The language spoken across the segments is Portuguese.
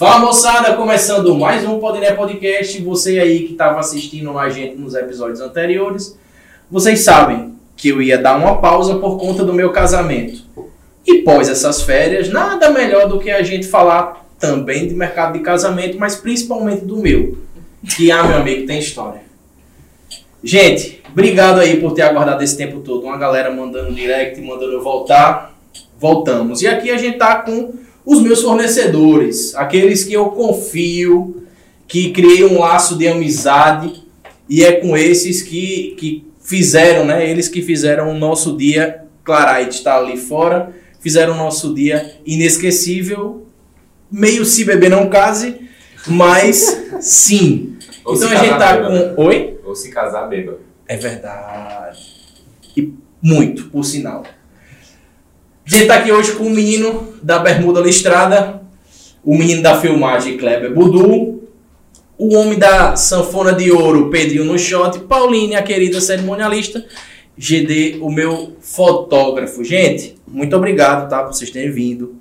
Fala moçada, começando mais um Podiné Podcast. Você aí que estava assistindo a gente nos episódios anteriores, vocês sabem que eu ia dar uma pausa por conta do meu casamento. E pós essas férias, nada melhor do que a gente falar também de mercado de casamento, mas principalmente do meu, que ah, meu amigo, tem história. Gente, obrigado aí por ter aguardado esse tempo todo. Uma galera mandando direct, mandando eu voltar. Voltamos. E aqui a gente tá com os meus fornecedores, aqueles que eu confio, que criei um laço de amizade e é com esses que, que fizeram, né? Eles que fizeram o nosso dia, Clarite está ali fora, fizeram o nosso dia inesquecível, meio se beber não case, mas sim. Ou então a gente tá bêbado. com. Oi? Ou se casar bêbado. É verdade. E muito, por sinal. A gente tá aqui hoje com o menino da bermuda listrada, o menino da filmagem Kleber Budu, o homem da sanfona de ouro Pedrinho no shot, Pauline, a querida cerimonialista, GD, o meu fotógrafo. Gente, muito obrigado, tá, por vocês terem vindo.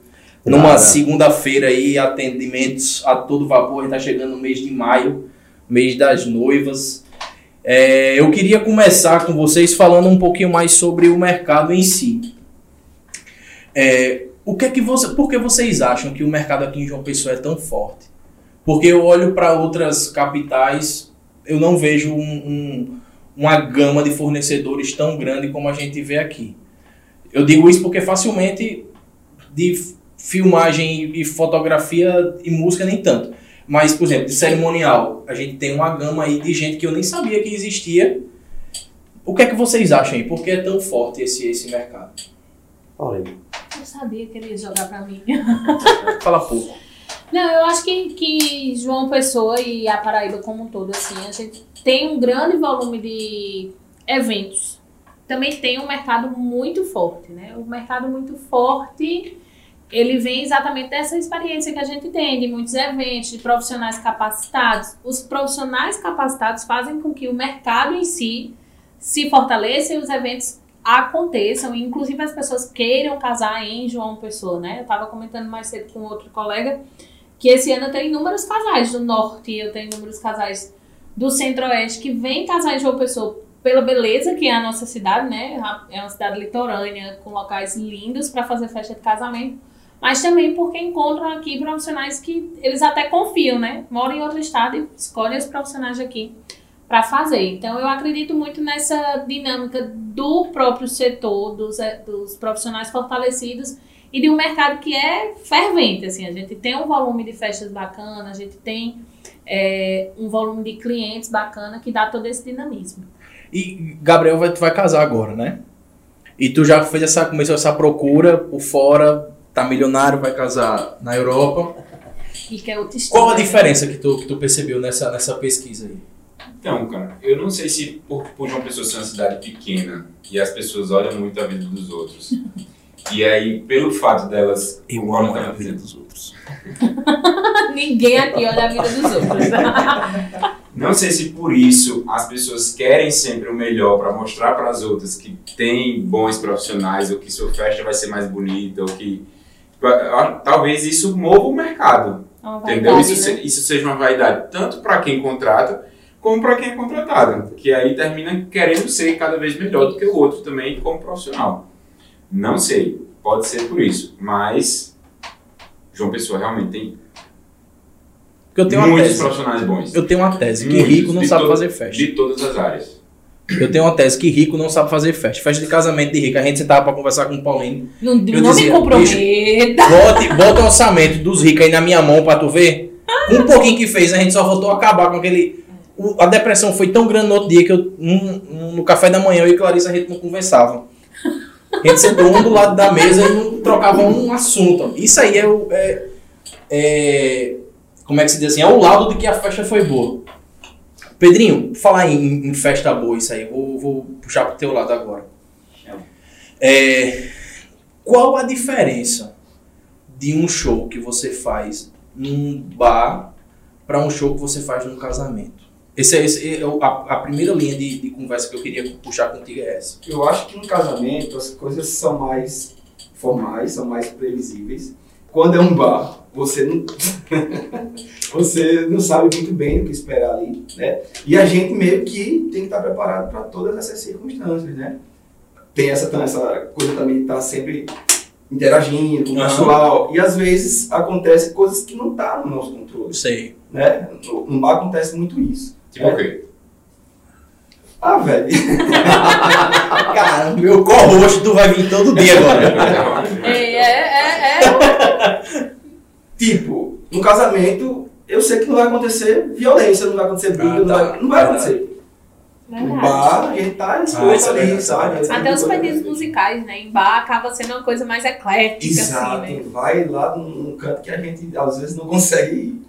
Numa Nada. segunda-feira aí, atendimentos a todo vapor, a gente tá chegando no mês de maio, mês das noivas. É, eu queria começar com vocês falando um pouquinho mais sobre o mercado em si. É, o que é que você, por que vocês acham que o mercado aqui em João Pessoa é tão forte? Porque eu olho para outras capitais, eu não vejo um- um- uma gama de fornecedores tão grande como a gente vê aqui. Eu digo isso porque facilmente de filmagem e- e fotografia e música nem tanto. Mas, por exemplo, de cerimonial, a gente tem uma gama aí de gente que eu nem sabia que existia. O que é que vocês acham aí? Por que é tão forte esse, esse mercado? Paulinho. Eu sabia que ele ia jogar pra mim. Fala pouco. Não, eu acho que, que João Pessoa e a Paraíba como um todo, assim, a gente tem um grande volume de eventos. Também tem um mercado muito forte, né? O mercado muito forte, ele vem exatamente dessa experiência que a gente tem, de muitos eventos, de profissionais capacitados. Os profissionais capacitados fazem com que o mercado em si se fortaleça e os eventos aconteçam, inclusive as pessoas queiram casar em João Pessoa, né? Eu estava comentando mais cedo com outro colega que esse ano tenho inúmeros casais do norte, eu tenho inúmeros casais do centro-oeste que vêm casar em João Pessoa pela beleza que é a nossa cidade, né? É uma cidade litorânea com locais lindos para fazer festa de casamento, mas também porque encontram aqui profissionais que eles até confiam, né? Moram em outro estado e escolhem os profissionais aqui para fazer. Então eu acredito muito nessa dinâmica do próprio setor, dos, eh, dos profissionais fortalecidos e de um mercado que é fervente. Assim, a gente tem um volume de festas bacana, a gente tem eh, um volume de clientes bacana que dá todo esse dinamismo. E Gabriel vai, tu vai casar agora, né? E tu já fez essa, começou essa procura por fora, tá milionário, vai casar na Europa. E que é outra história. Qual a diferença que tu, que tu percebeu nessa, nessa pesquisa aí? Então, cara, eu não sei se por, por João Pessoa ser uma cidade pequena e as pessoas olham muito a vida dos outros. E aí, pelo fato delas. como tá dizendo, dos outros. Ninguém aqui olha a vida dos outros. Não sei se por isso as pessoas querem sempre o melhor para mostrar para as outras que tem bons profissionais ou que sua festa vai ser mais bonita ou que. Talvez isso mova o mercado. É uma Entendeu? vaidade, Isso, né? isso seja uma vaidade tanto para quem contrata como para quem é contratado, que aí termina querendo ser cada vez melhor do que o outro também como profissional. Não sei, pode ser por isso, mas João Pessoa realmente tem eu tenho uma muitos tese. profissionais bons. Eu tenho uma tese que Muitos, rico não sabe todo- fazer festa. De todas as áreas. Eu tenho uma tese que rico não sabe fazer festa. Festa de casamento de rico. A gente sentava pra conversar com o Paulinho. Não, Eu não dizia, me comprometa. Bote, bota o orçamento dos ricos aí na minha mão pra tu ver. Um pouquinho que fez, a gente só voltou a acabar com aquele. O- A depressão foi tão grande no outro dia que eu, no, no café da manhã eu e Clarissa a gente não conversava. A gente sentou um do lado da mesa e não trocava um assunto. Isso aí é, o- é, é- Como é que se diz assim? É o lado de que a festa foi boa. Pedrinho, falar em, em festa boa, isso aí. Vou, vou puxar pro teu lado agora. É, qual a diferença de um show que você faz num bar para um show que você faz num casamento? Esse é, esse é a, a primeira linha de, de conversa que eu queria puxar contigo é essa. Eu acho que em casamento as coisas são mais formais, são mais previsíveis. Quando é um bar, você não, você não sabe muito bem o que esperar ali, né? E a gente meio que tem que estar preparado para todas essas circunstâncias, né? Tem essa, essa coisa também de estar sempre interagindo com o pessoal. E às vezes acontece coisas que não tá no nosso controle, Sei. né? No, no bar acontece muito isso. Tipo o quê? Ah, velho. Cara, meu co-host tu vai vir todo dia agora. É, é, é, é. Tipo, no casamento, eu sei que não vai acontecer violência, não vai acontecer briga, Ah, não, tá. vai, não vai acontecer. Verdade. bar, a gente tá Ah, exposto isso é ali, verdade, sabe? é Até os pedidos musicais, né? Em bar acaba sendo uma coisa mais eclética, Exato, assim, né? vai lá num num canto que a gente às vezes não consegue ir.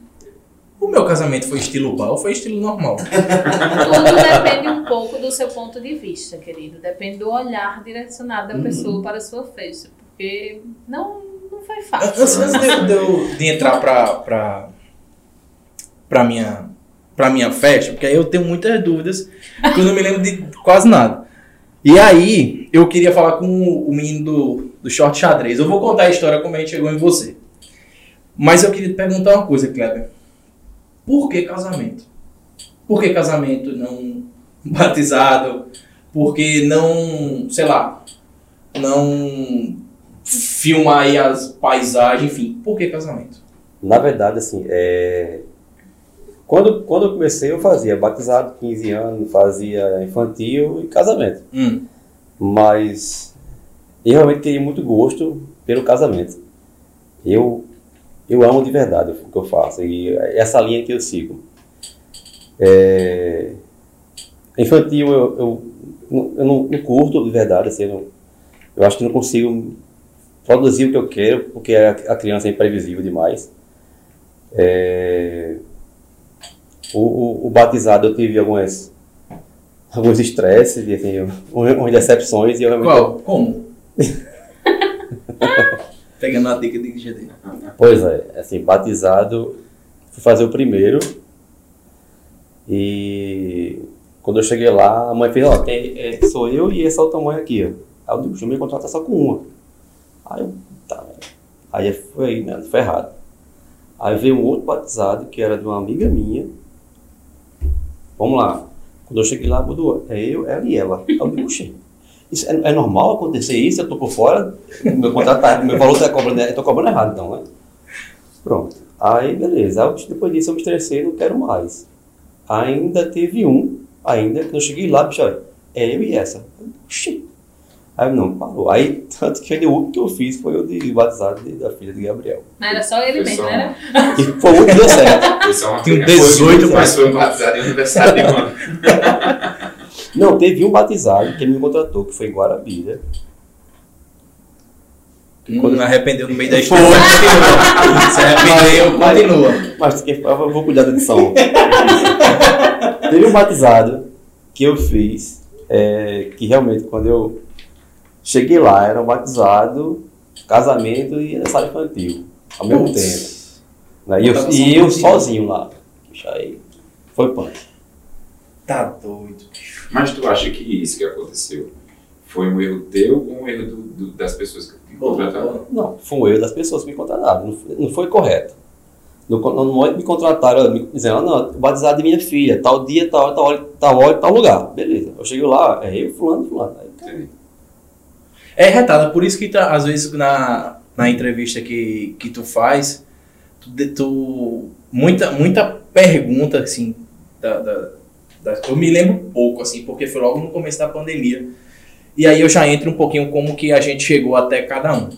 O meu casamento foi estilo bar ou foi estilo normal? Tudo depende um pouco do seu ponto de vista, querido. Depende do olhar direcionado da Uhum. pessoa para a sua festa. Porque não, não foi Antes, fácil. antes eu- de eu de entrar pra, pra, pra, minha, pra minha festa, porque aí eu tenho muitas dúvidas, porque eu não me lembro de quase nada. E aí, eu queria falar com o menino do, do short xadrez. Eu vou contar a história como a gente chegou em você. Mas eu queria te perguntar uma coisa, Kleber. Por que casamento? Por que casamento não batizado? Por que não, sei lá, não filmar aí as paisagens, enfim. Por que casamento? Na verdade, assim, é... quando, quando eu comecei, eu fazia batizado, 15 anos, fazia infantil e casamento. Hum. Mas eu realmente tenho muito gosto pelo casamento. Eu, eu amo de verdade o que eu faço e essa linha que eu sigo. É... Infantil, eu, eu, não- eu não, não curto de verdade, assim, eu, não- eu acho que não consigo produzir o que eu quero, porque a, a criança é imprevisível demais. É, o, o, o batizado eu tive algumas alguns estresses, assim, algumas decepções e eu realmente Qual? Como? Pegando a dica de GD. Pois é, assim, batizado, fui fazer o primeiro e quando eu cheguei lá, a mãe fez, ó, é, sou eu e essa outra mãe aqui, ó. Aí eu digo, deixa eu me contratar só com uma. Aí eu, tá, aí foi, né, foi errado. Aí veio um outro batizado, que era de uma amiga minha. Vamos lá. Quando eu cheguei lá, mudou, é eu, ela e ela. Aí eu digo, "Oxê, isso é, é normal acontecer isso? Eu tô por fora, meu contrato tá, meu valor tá cobrando, eu tô cobrando errado então, né? Pronto. Aí, beleza. Aí, depois disso eu me estressei, não quero mais. Ainda teve um, ainda, quando eu cheguei lá, bicho, olha, é eu e essa. Oxi. Aí não, parou. Aí, tanto que o único que eu fiz foi o de batizado de- da filha de Gabriel. Mas era só ele mesmo, só né? Que foi o que deu certo. Um foi- 18, mas foi um batizado em aniversário de um ano. Não, teve um batizado que me contratou, que foi em Guarabira. Quando me arrependeu no meio da história. Se arrependeu, continua. Mas que- eu vou cuidar da edição. Teve um batizado que eu fiz, é, que realmente quando eu cheguei lá, era um batizado, casamento e aniversário infantil, ao mesmo Putz. tempo. Né? E eu, Tava e eu sozinho. lá. Puxa, Aí foi punk. Tá doido. Mas tu acha que isso que aconteceu foi um erro teu ou um erro do- do- das pessoas que te contrataram? Não, foi um erro das pessoas que me contrataram, não foi, não foi correto. No, no momento que me contrataram, me dizendo, ah, não, batizado de minha filha, tal dia, tal hora, tal hora, tal hora, tal lugar. Beleza. Eu cheguei lá, é eu, fulano, fulano. Aí, Entendi. É retada, por isso que tá, às vezes na, na entrevista que, que tu faz, tu, tu- muita, muita pergunta, assim, da- da- eu me lembro pouco, assim, porque foi logo no começo da pandemia. E aí eu já entro um pouquinho como que a gente chegou até cada um.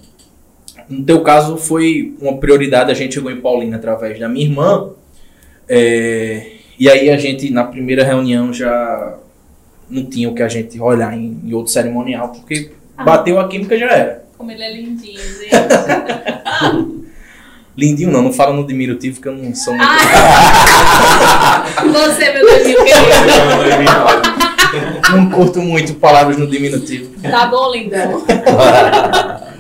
No teu caso foi uma prioridade, a gente chegou em Paulina através da minha irmã. é, e aí a gente, na primeira reunião, já não tinha o que a gente olhar em, em outro cerimonial, porque Ah. bateu a química já era. Como ele é lindinho, gente. Lindinho não, não fala no diminutivo que eu não sou muito. Você, meu Deus, querido. não curto muito palavras no diminutivo. Tá bom, lindão.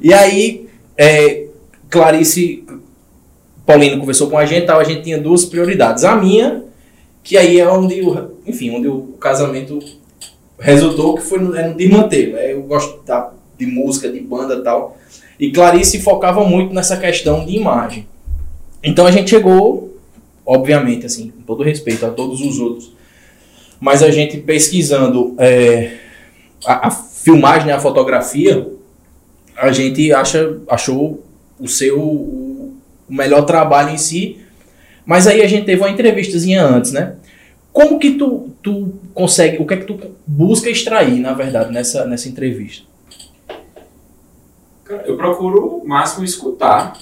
E aí, é, Clarice Paulino conversou com a gente, tal, a gente tinha duas prioridades. A minha, que aí é onde o, enfim, onde o casamento resultou, que foi no, é no de manter. né? Eu gosto da- de música, de banda e tal. E Clarice focava muito nessa questão de imagem. Então a gente chegou, obviamente, assim, com todo respeito a todos os outros, mas a gente pesquisando é, a, a filmagem, a fotografia, a gente acha, achou o seu o, melhor trabalho em si. Mas aí a gente teve uma entrevistazinha antes, né? Como que tu, tu consegue, o que é que tu busca extrair, na verdade, nessa, nessa entrevista? Eu procuro o máximo escutar,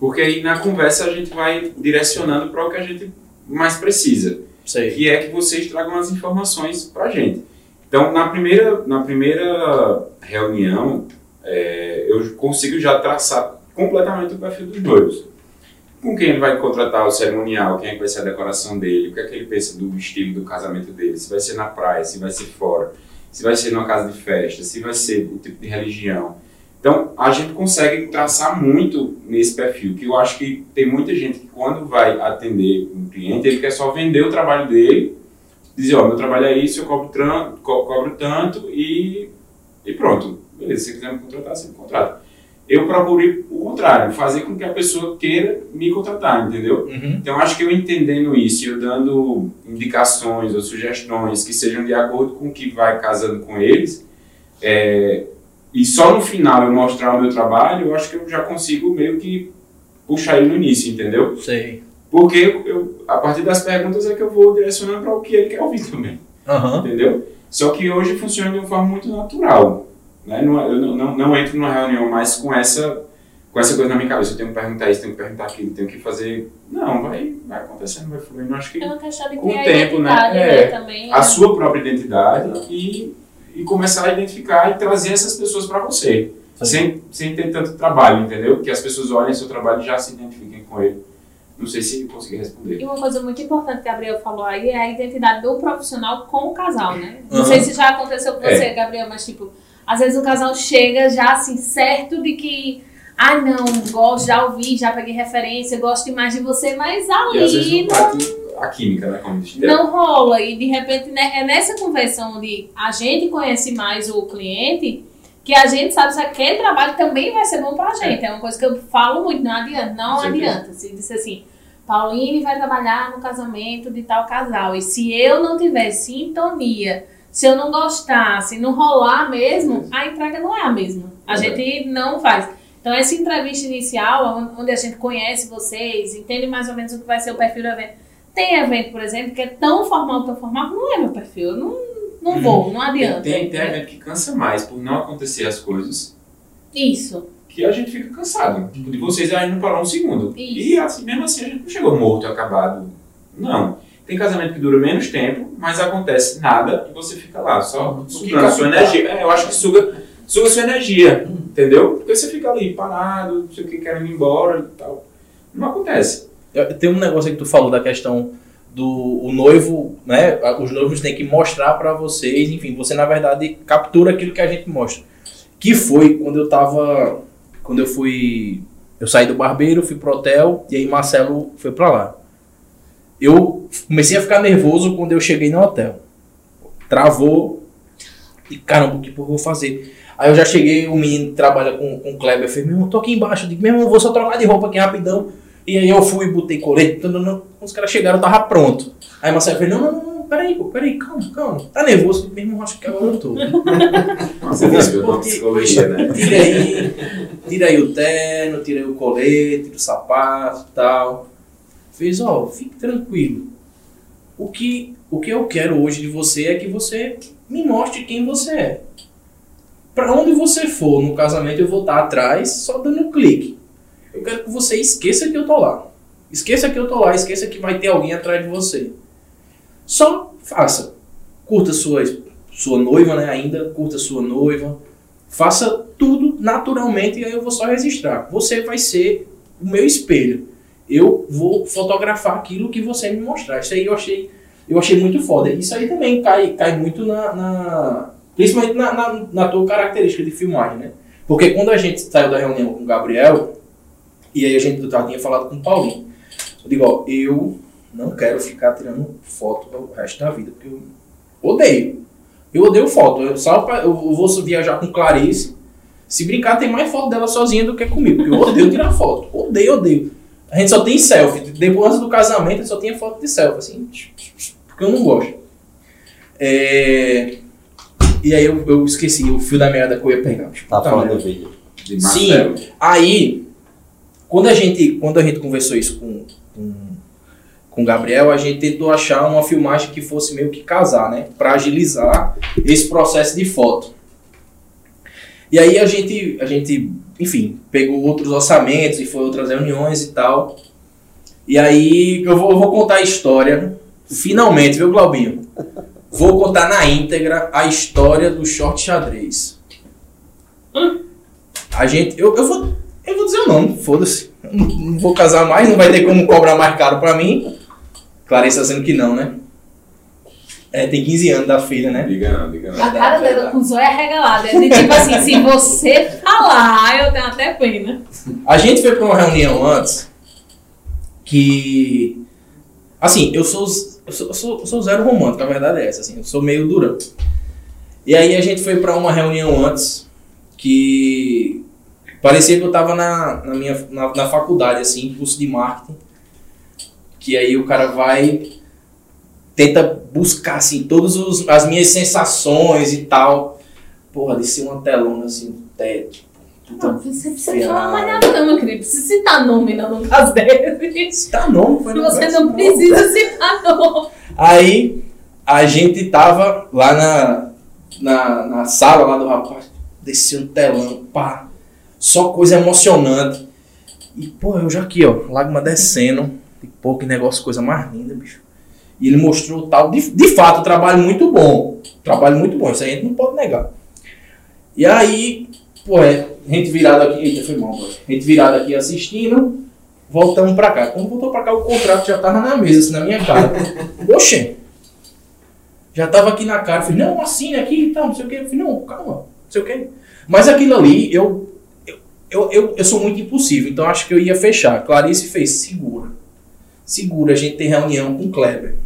porque aí na conversa a gente vai direcionando para o que a gente mais precisa, Sei. que é que vocês tragam as informações para a gente. Então, na primeira, na primeira reunião, é, eu consigo já traçar completamente o perfil dos noivos. Com quem ele vai contratar o cerimonial, quem é que vai ser a decoração dele, o que é que ele pensa do estilo do casamento dele, se vai ser na praia, se vai ser fora, se vai ser numa casa de festa, se vai ser o tipo de religião. Então, a gente consegue traçar muito nesse perfil, que eu acho que tem muita gente que quando vai atender um cliente, ele quer só vender o trabalho dele, dizer, ó, meu trabalho é isso, eu cobro, tran- co- cobro tanto e, e pronto. Beleza, se quiser me contratar, você me contrata. Eu procuro ir o contrário, fazer com que a pessoa queira me contratar, entendeu? Uhum. Então, acho que eu entendendo isso, e eu dando indicações ou sugestões que sejam de acordo com o que vai casando com eles, é, e só no final eu mostrar o meu trabalho, eu acho que eu já consigo meio que puxar ele no início, entendeu? Sei. Porque eu, a partir das perguntas é que eu vou direcionando para o que ele quer ouvir também, Aham. entendeu? Só que hoje funciona de uma forma muito natural, né? Não, eu não, não, não entro numa reunião mais com essa com essa coisa na minha cabeça, eu tenho que perguntar isso, tenho que perguntar aquilo, tenho que fazer... Não, vai, vai acontecendo, vai fluindo, eu acho que É uma questão de Com o tempo, né? identidade, É. Também, a né? sua própria identidade e, e começar a identificar e trazer essas pessoas para você. Sem, sem ter tanto trabalho, entendeu? Que as pessoas olhem seu trabalho e já se identifiquem com ele. Não sei se consegui responder. E uma coisa muito importante que o Gabriel falou aí é a identidade do profissional com o casal, né? Não Aham. sei se já aconteceu com É. você, Gabriel, mas tipo, às vezes o casal chega já assim, certo de que, ah não, gosto, já ouvi, já peguei referência, gosto demais de você, mas E às vezes ali não bate a química, né? Como diz não rola. E de repente né, é nessa conversa onde a gente conhece mais o cliente que a gente sabe se aquele trabalho também vai ser bom pra gente. É uma coisa que eu falo muito, não adianta, não adianta. Se disser assim, Pauline vai trabalhar no casamento de tal casal. E se eu não tiver sintonia, se eu não gostar, se não rolar mesmo, a entrega não é a mesma. A É. gente não faz. Então, essa entrevista inicial, on- onde a gente conhece vocês, entende mais ou menos o que vai ser o perfil do evento. Tem evento, por exemplo, que é tão formal, tão formal, que não é meu perfil. Eu não, não vou, não adianta. tem, tem né? evento que cansa mais por não acontecer as coisas Isso. que a gente fica cansado. Tipo, de vocês aí não parar um segundo. Isso. E assim, mesmo assim a gente não chegou morto, acabado. Não. Tem casamento que dura menos tempo, mas acontece nada e você fica lá, só Uhum. sugando a sua energia. É, eu acho que suga, suga a sua energia, entendeu? Porque você fica ali parado, não sei o que, querendo ir embora e tal. Não acontece. Tem um negócio que tu falou da questão do o noivo, né? Os noivos têm que mostrar pra vocês, enfim, você na verdade captura aquilo que a gente mostra. Que foi quando eu tava. Quando eu fui. Eu saí do barbeiro, fui pro hotel e aí Marcelo foi pra lá. Eu comecei a ficar nervoso quando eu cheguei no hotel. Travou. E caramba, o que eu vou fazer? Aí eu já cheguei, o menino que trabalha com, com o Kleber, eu falei, meu irmão, tô aqui embaixo. Eu digo, meu irmão, vou só trocar de roupa aqui rapidão. E aí eu fui, botei colete, não, não, os caras chegaram, eu tava pronto. Aí Marcelo falou, não, não, não, não, peraí, pô, peraí, calma, calma. Tá nervoso? Meu irmão, acho que agora eu tô. Você psicologia, né? Tira aí, tira aí o terno, tira aí o colete, tira o sapato e tal. Fez, ó, fique tranquilo. O que, o que eu quero hoje de você é que você me mostre quem você é. Pra onde você for no casamento, eu vou estar atrás só dando um clique. Eu quero que você esqueça que eu tô lá. Esqueça que eu tô lá, esqueça que vai ter alguém atrás de você. Só faça. Curta sua, sua noiva, né? Ainda, curta sua noiva. Faça tudo naturalmente e aí eu vou só registrar. Você vai ser o meu espelho. Eu vou fotografar aquilo que você me mostrar. Isso aí eu achei, eu achei muito foda. Isso aí também cai, cai muito na, na- principalmente na, na, na tua característica de filmagem, né? Porque quando a gente saiu da reunião com o Gabriel, e aí a gente já tinha falado com o Paulinho, eu digo, ó, eu não quero ficar tirando foto o resto da vida, porque eu odeio. Eu odeio foto. Eu, pra- eu vou viajar com Clarice, Se brincar, tem mais foto dela sozinha do que comigo. Porque eu odeio tirar foto. Odeio, odeio. A gente só tem selfie. Depois antes do casamento, só tinha foto de selfie, assim. Porque eu não gosto. É... E aí eu, eu esqueci o fio da merda que eu ia pegar. Tá Puta falando do vídeo. De Sim. Marcelo. Aí, quando a gente, quando a gente conversou isso com, com, com o Gabriel, a gente tentou achar uma filmagem que fosse meio que casar, né? Pra agilizar esse processo de foto. E aí a gente, a gente, enfim, pegou outros orçamentos e foi outras reuniões e tal. E aí eu vou, eu vou contar a história, finalmente, viu, Glaubinho? Vou contar na íntegra a história do short xadrez. A gente, eu, eu vou, eu vou dizer o nome, foda-se. Não, não vou casar mais, não vai ter como cobrar mais caro pra mim. Clarissa dizendo que não, né? É, tem 15 anos da filha, né? Diga não, diga não. A cara dela com o zóio arregalado. É tipo assim, se você falar, eu tenho até pena. A gente foi pra uma reunião antes que. Assim, eu sou, eu sou, eu sou, eu sou zero romântico, a verdade é essa, assim, eu sou meio durão. E aí a gente foi pra uma reunião antes que parecia que eu tava na, na minha na, na faculdade, assim, curso de marketing. Que aí o cara vai, tenta buscar, assim, todas as minhas sensações e tal. Porra, descer uma telona, assim, no teto. Não, você precisa Ferrari. falar mais nada, não, meu querido. Precisa citar nome não, no caso desse. Tá não, foi Você não precisa citar nome. Aí a gente tava lá na, na, na sala lá do rapaz, desceu um telão, pá, só coisa emocionante. E, pô, eu já aqui, ó, lágrima descendo, e pô, que negócio, coisa mais linda, bicho. E ele mostrou tal, de, de fato, um trabalho muito bom, trabalho muito bom, isso aí a gente não pode negar. E aí, pô, é, gente virado aqui, eita, foi mal, gente virado aqui assistindo, voltamos pra cá. Quando voltou pra cá, o contrato já tava na mesa, assim, na minha cara. Oxê! Já tava aqui na cara, falei, não, assina aqui e tal, não sei o que. Eu falei, não, calma, não sei o que. Mas aquilo ali, eu, eu, eu, eu, eu sou muito impossível, então acho que eu ia fechar. Clarice fez, segura. Segura, a gente tem reunião com o Kleber.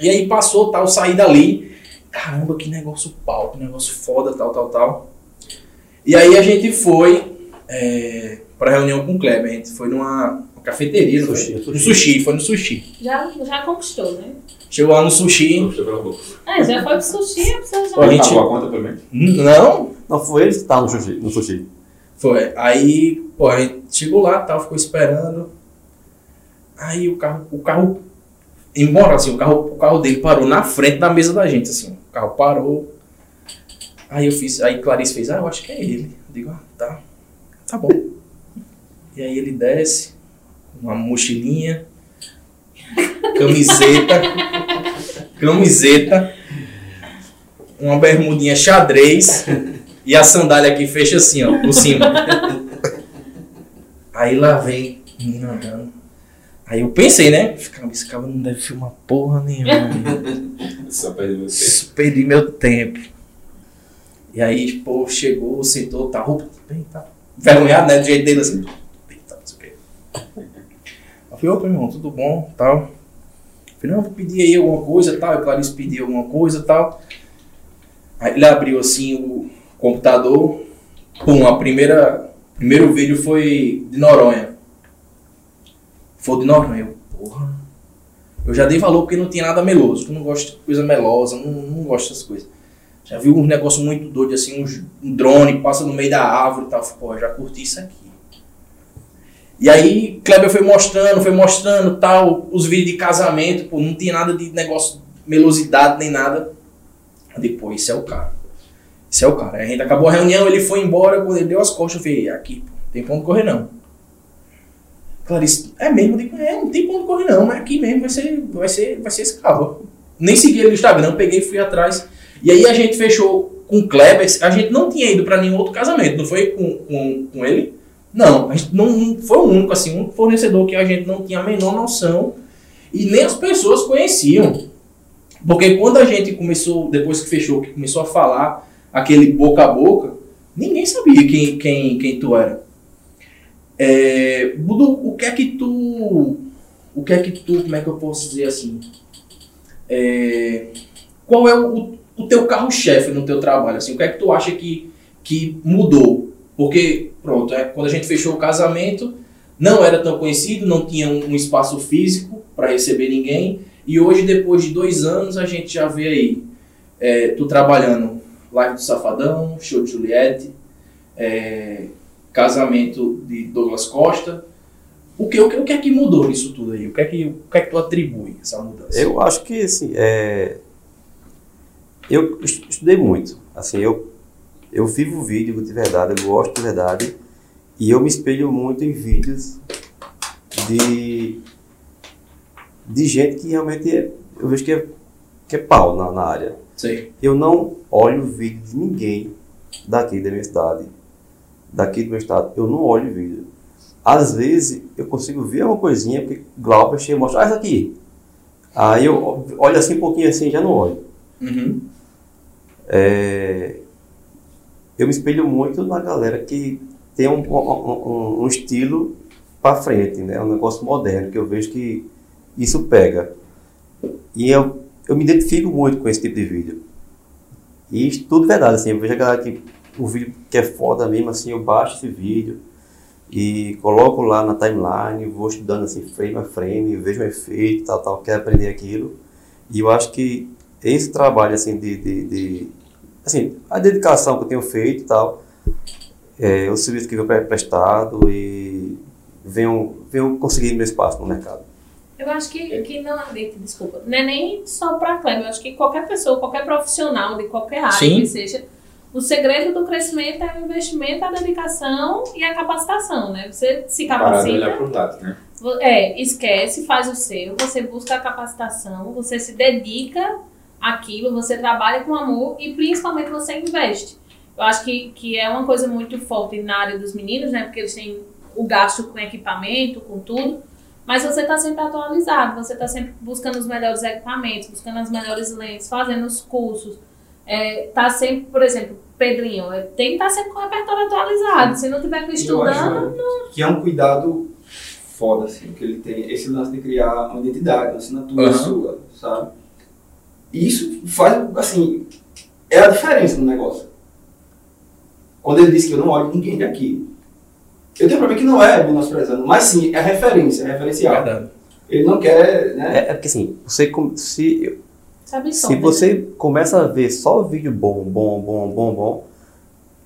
E aí passou, tal, saí dali. Caramba, que negócio pau, que negócio foda, tal, tal, tal. E aí a gente foi é, pra reunião com o Kleber. A gente foi numa, numa cafeteria, no Sushi, sushi. No sushi, foi no sushi. Já, já conquistou, né? Chegou lá no sushi. Puxa pela boca. É, já foi pro sushi, a pessoa já. A gente- Pagou a conta pelo menos? Não, Não, foi ele que tava no sushi. No sushi. Foi. Aí, pô, a gente chegou lá, tal, ficou esperando. Aí o carro, o carro, embora assim, o carro, o carro dele parou na frente da mesa da gente, assim. O carro parou. Aí eu fiz, aí Clarice fez, ah, eu acho que é ele. Eu digo, ah, tá, tá bom. E aí ele desce, uma mochilinha, camiseta, camiseta, uma bermudinha xadrez e a sandália aqui fecha assim, ó, por cima. Aí lá vem, menina andando. Aí eu pensei, né? Caramba, esse cara não deve filmar porra nenhuma. Só perdeu você. Isso, Perdi meu tempo. E aí, pô, chegou, sentou, tá, roupa, bem, tá. Vergonhado, né? Do jeito dele assim. Bem, tá, não sei o quê. Eu falei, opa, irmão, tudo bom, tal. Eu falei, não, vou pedir aí alguma coisa, tal. E Clarice pediu alguma coisa, tal. Aí ele abriu assim o computador. Pum, a primeira. Primeiro vídeo foi de Noronha. Foi de Noronha. Eu, porra. Eu já dei valor porque não tinha nada meloso. Eu não gosto de coisa melosa, não, não gosto dessas coisas. Já vi um negócio muito doido, assim, um, drone passa no meio da árvore e tal. Falei, Pô, já curti isso aqui. E aí, Kleber foi mostrando, foi mostrando tal, os vídeos de casamento, pô, não tinha nada de negócio, melosidade nem nada. Depois, esse é o cara. Esse é o cara. Aí a gente acabou a reunião, ele foi embora, quando ele deu as costas, eu falei, aqui, pô, tem onde correr não. Clarice, é mesmo? Digo, é, não tem onde correr não, mas aqui mesmo vai ser, vai ser, vai ser esse carro. Nem segui ele no Instagram, peguei e fui atrás. E aí a gente fechou com o Kleber, a gente não tinha ido pra nenhum outro casamento, não foi com, com, com ele? Não, a gente não, não foi o único, assim, um fornecedor que a gente não tinha a menor noção e nem as pessoas conheciam. Porque quando a gente começou, depois que fechou, que começou a falar aquele boca a boca, ninguém sabia quem, quem, quem tu era. É, Budu, o que é que tu. O que é que tu. Como é que eu posso dizer assim? É, qual é o, o teu carro-chefe no teu trabalho? Assim, o que é que tu acha que, que mudou? Porque, pronto, é, quando a gente fechou o casamento, não era tão conhecido, não tinha um, um espaço físico para receber ninguém. E hoje, depois de dois anos, a gente já vê aí, é, tu trabalhando Live do Safadão, Show de Juliette, é, casamento de Douglas Costa. O que, o, que, o que é que mudou nisso tudo aí? O que é que, o que, é que tu atribui essa mudança? Eu acho que, assim, é... eu est- estudei muito. Assim, eu, eu vivo vídeo de verdade, eu gosto de verdade. E eu me espelho muito em vídeos de, de gente que realmente é, eu vejo que é, que é pau na, na área. Sei. Eu não olho vídeo de ninguém daqui da minha cidade, daqui do meu estado. Eu não olho vídeo. Às vezes eu consigo ver uma coisinha, porque Glauber chega e mostra, ah, isso aqui. Aí eu olho assim um pouquinho assim já não olho. Uhum. É, eu me espelho muito na galera que tem um, um, um- estilo para frente, né? Um negócio moderno, que eu vejo que isso pega. E eu, eu me identifico muito com esse tipo de vídeo. E tudo verdade, assim, eu vejo a galera que o vídeo que é foda mesmo, assim, eu baixo esse vídeo e coloco lá na timeline, vou estudando assim, frame a frame, vejo o efeito, tal, tal, quero aprender aquilo. E eu acho que esse trabalho, assim, de, de, de- assim, a dedicação que eu tenho feito e tal, é, o serviço que eu tenho prestado e venho, venho conseguindo meu espaço no mercado. Eu acho que, que não, desculpa, não é nem só para Kleber, eu acho que qualquer pessoa, qualquer profissional de qualquer área Sim. que seja, o segredo do crescimento é o investimento, a dedicação e a capacitação, né? Você se olhar capacita, para os lados, né? é, esquece, faz o seu, você busca a capacitação, você se dedica àquilo, você trabalha com amor e principalmente você investe. Eu acho que, que é uma coisa muito forte na área dos meninos, né? Porque eles têm o gasto com equipamento, com tudo. Mas você está sempre atualizado, você está sempre buscando os melhores equipamentos, buscando as melhores lentes, fazendo os cursos. É, tá sempre, por exemplo, Pedrinho, é, tem que estar sempre com o repertório atualizado. Se não tiver Eu estudando, acho que é um cuidado foda, assim, que ele tem esse lance de criar uma identidade, uma assinatura Aham. sua, sabe? E isso faz, assim, é a diferença no negócio. Quando ele disse que eu não olho ninguém daqui, eu tenho mim que não é menosprezando, mas sim, é referência, é referencial. Verdade. Ele não quer, né? É, é porque assim, você, se, sabe só. Se né? você começa a ver só vídeo bom, bom, bom, bom, bom,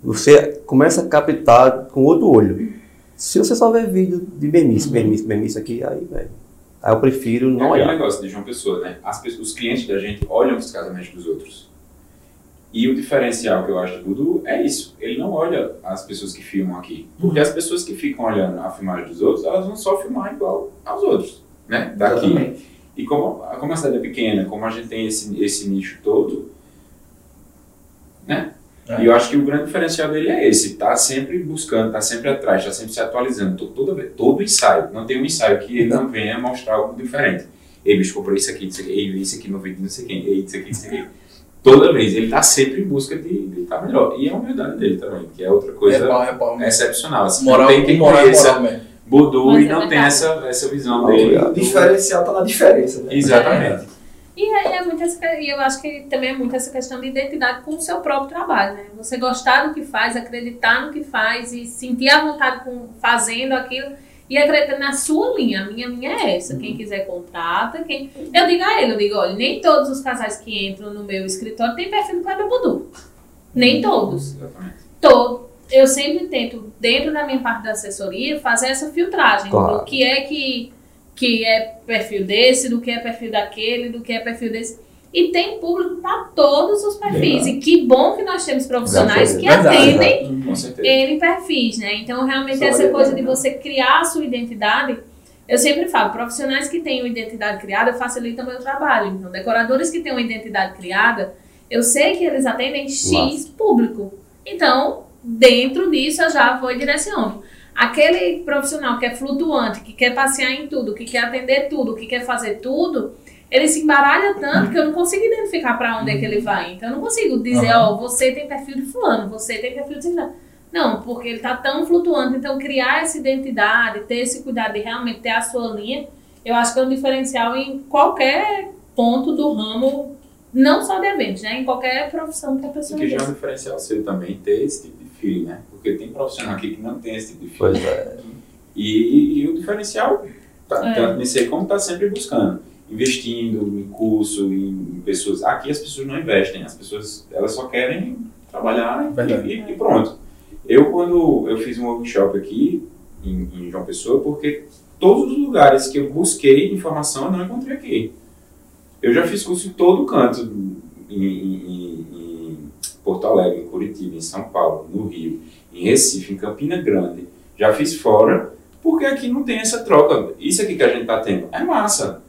você começa a captar com outro olho. Se você só ver vídeo de bermice, bermice, bermice aqui, aí, velho. Aí eu prefiro É não aquele olhar. negócio de João Pessoa, né? As pessoas, os clientes da gente olham os casamentos dos outros. E o diferencial que eu acho do Dudu é isso. Ele não olha as pessoas que filmam aqui. Porque as pessoas que ficam olhando a filmagem dos outros, elas vão só filmar igual aos outros, né? Daqui. Exatamente. E como, como a cidade é pequena, como a gente tem esse, esse nicho todo, né? É. E eu acho que o grande diferencial dele é esse, tá sempre buscando, tá sempre atrás, tá sempre se atualizando, to- toda vez, todo ensaio, não tem um ensaio que ele não venha mostrar algo diferente. Ei, bicho, comprei isso aqui, isso aqui, ei, isso aqui no vídeo, não sei quem, ei, isso aqui, isso aqui. Toda vez, ele tá sempre em busca de estar melhor. E é a humildade dele também, que é outra coisa é pau, é pau. excepcional. Assim, Moral, tem quem moral, conheça moral mesmo. Budu Mas e é não tem verdade. essa, essa visão O dele. diferencial tá na diferença, né? Exatamente. E é, é muito essa, e eu acho que também é muito essa questão de identidade com o seu próprio trabalho, né? Você gostar do que faz, acreditar no que faz e sentir a vontade com fazendo aquilo e acreditar na sua linha. A minha linha é essa. Quem quiser contrata, quem eu digo a ele, eu digo, olha, nem todos os casais que entram no meu escritório têm perfil do Kleber Budu. Nem todos. Todo. Eu sempre tento, dentro da minha parte da assessoria, fazer essa filtragem Claro. do que é que, que é perfil desse, do que é perfil daquele, do que é perfil desse. E tem público para todos os perfis. E que bom que nós temos profissionais que Verdade. atendem. N perfis, né? Então, realmente, Só essa coisa de você criar a sua identidade, eu sempre falo, profissionais que tenham identidade criada facilitam o meu trabalho. Então, decoradores que tenham identidade criada, eu sei que eles atendem X público. Então, dentro disso, eu já vou e direciono. Aquele profissional que é flutuante, que quer passear em tudo, que quer atender tudo, que quer fazer tudo, ele se embaralha tanto que eu não consigo identificar para onde é que ele vai. Então, eu não consigo dizer, ó, Aham. você tem perfil de fulano, você tem perfil de ciclano. Não, porque ele tá tão flutuante. Então, criar essa identidade, ter esse cuidado de realmente ter a sua linha, eu acho que é um diferencial em qualquer ponto do ramo, não só de eventos, né? Em qualquer profissão que a pessoa Que já é um diferencial seu também, ter esse tipo né? Porque tem profissional aqui que não tem esse tipo de feeling. Pois é. E, e o diferencial, tá, É. tanto como está sempre buscando. Investindo em curso, em pessoas. Aqui as pessoas não investem, as pessoas elas só querem trabalhar Verdade. e, e pronto. Eu, quando eu fiz um workshop aqui em, em João Pessoa, porque todos os lugares que eu busquei informação eu não encontrei aqui. Eu já fiz curso em todo canto, em, em- em- em Porto Alegre, em Curitiba, em São Paulo, no Rio, em Recife, em Campina Grande. Já fiz fora, porque aqui não tem essa troca. Isso aqui que a gente está tendo é massa.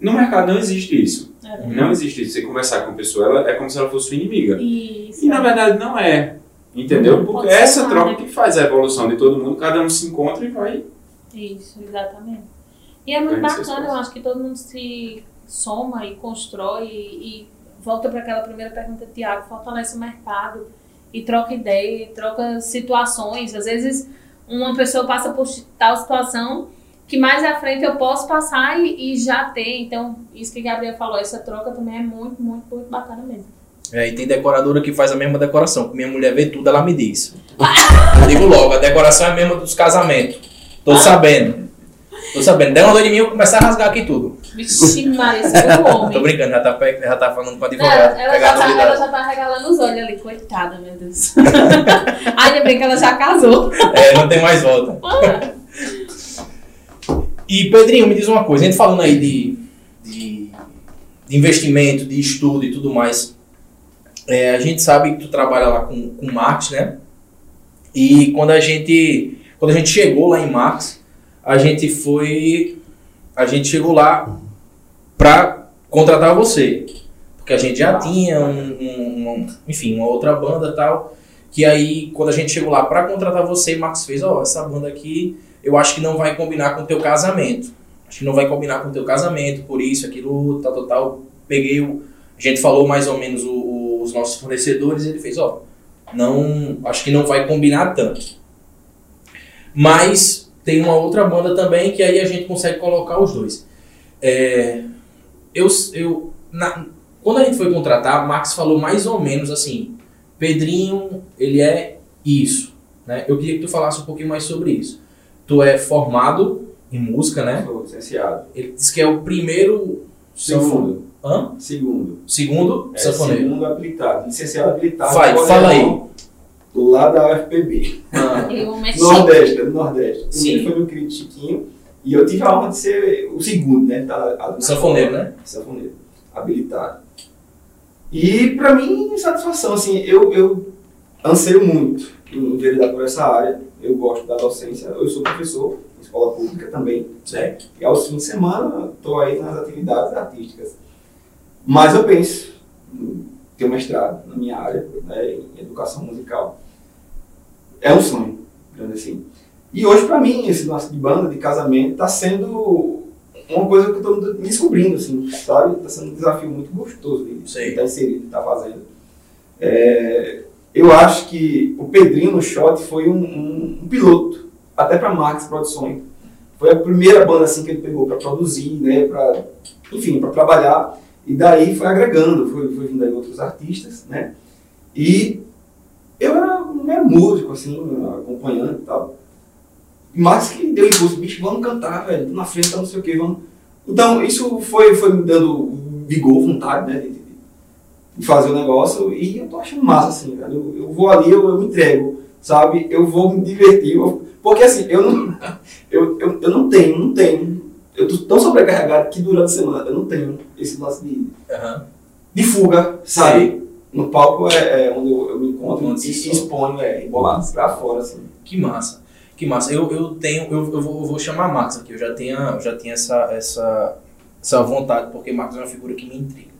No mercado não existe isso. É. Não existe isso. Você conversar com a pessoa, ela é como se ela fosse sua inimiga. Isso. E na verdade não é. Entendeu? Não Porque é essa nada. troca que faz a evolução de todo mundo. Cada um se encontra e vai. Isso, exatamente. E é muito bacana, eu acho que todo mundo se soma e constrói e volta para aquela primeira pergunta Tiago, fortalece o mercado e troca ideia, e troca situações. Às vezes uma pessoa passa por tal situação que mais à frente eu posso passar e, e já ter. Então, isso que a Gabriel falou, essa troca também é muito, muito, muito bacana mesmo. É, e tem decoradora que faz a mesma decoração. Minha mulher vê tudo, ela me diz. Eu digo logo, a decoração é a mesma dos casamentos. Tô sabendo. Tô sabendo. Der uma dor de mim, eu começar a rasgar aqui tudo. Vixe, Maria, esse o Tô homem. brincando, já tá, já tá falando com a advogada. ela, já tá, ela já tá regalando os olhos ali, coitada, meu Deus. Ainda bem que ela já casou. É, não tem mais volta. E Pedrinho, me diz uma coisa, a gente falando aí de, de, de investimento, de estudo e tudo mais. É, a gente sabe que tu trabalha lá com, com Max, né? E quando a gente quando a gente chegou lá em Max, a gente foi a gente chegou lá contratar você. Porque a gente já tinha um, um- um- enfim, uma outra banda tal. Que aí, quando a gente chegou lá pra contratar você, Max fez, ó, essa banda aqui, eu acho que não vai combinar com o teu casamento. Acho que não vai combinar com o teu casamento, por isso, aquilo, tal, tal, tal. Peguei o. A gente falou mais ou menos o- o- os nossos fornecedores ele fez, ó, não. Acho que não vai combinar tanto. Mas tem uma outra banda também que aí a gente consegue colocar os dois. É, eu, eu, na- quando a gente foi contratar, Max falou mais ou menos assim: Pedrinho, ele é isso. Né? Eu queria que tu falasse um pouquinho mais sobre isso. Tu é formado em música, né? Sou licenciado. Ele disse que é o primeiro Segundo. Hã? Segundo. Segundo É, sanfoneiro. segundo habilitado. Licenciado habilitado. Vai, fala aí. Lá da UFPB. Ah, o. Nordeste, é do Nordeste. O Sim. primeiro foi querido Chiquinho. E eu tive a honra de ser o segundo, né? Tá, a- sanfoneiro, né? sanfoneiro, habilitado. E para mim, satisfação, assim, eu, eu anseio muito em enveredar por essa área. Eu gosto da docência, eu sou professor em escola pública também, né? E aos fins de semana estou aí nas atividades artísticas. Mas eu penso em ter um mestrado na minha área, né, em educação musical. É um sonho, grande assim. E hoje, para mim, esse lance de banda, de casamento, está sendo uma coisa que eu estou descobrindo, assim, sabe? Está sendo um desafio muito gostoso de estar inserido, de estar fazendo. É, eu acho que o Pedrinho no Shot foi um, um- um piloto, até para Max Produções. Foi a primeira banda assim que ele pegou para produzir, né? Pra, enfim, para trabalhar. E daí foi agregando, foi, foi vindo aí outros artistas, né? E eu era um músico, assim, acompanhando e tal. Max que deu impulso, bicho, vamos cantar, velho, na frente, tá não sei o que, vamos. Então, isso foi, foi me dando vigor, vontade, né, de, de- fazer o negócio, e eu tô achando massa, assim, velho. Eu, eu vou ali, eu, eu me entrego, sabe? Eu vou me divertir, eu- porque assim, eu não, eu, eu, eu não tenho, não tenho. Eu tô tão sobrecarregado que durante a semana eu não tenho esse lance de, Aham. de fuga, sabe? No palco é, é onde eu, eu me encontro Onde e, e exponho, é, bolado pra fora, assim. Que massa. Que massa. Eu, eu tenho, eu, eu, vou, eu vou chamar Max aqui. Eu já tenho, eu já tenho essa, essa, essa vontade, porque Max é uma figura que me intriga.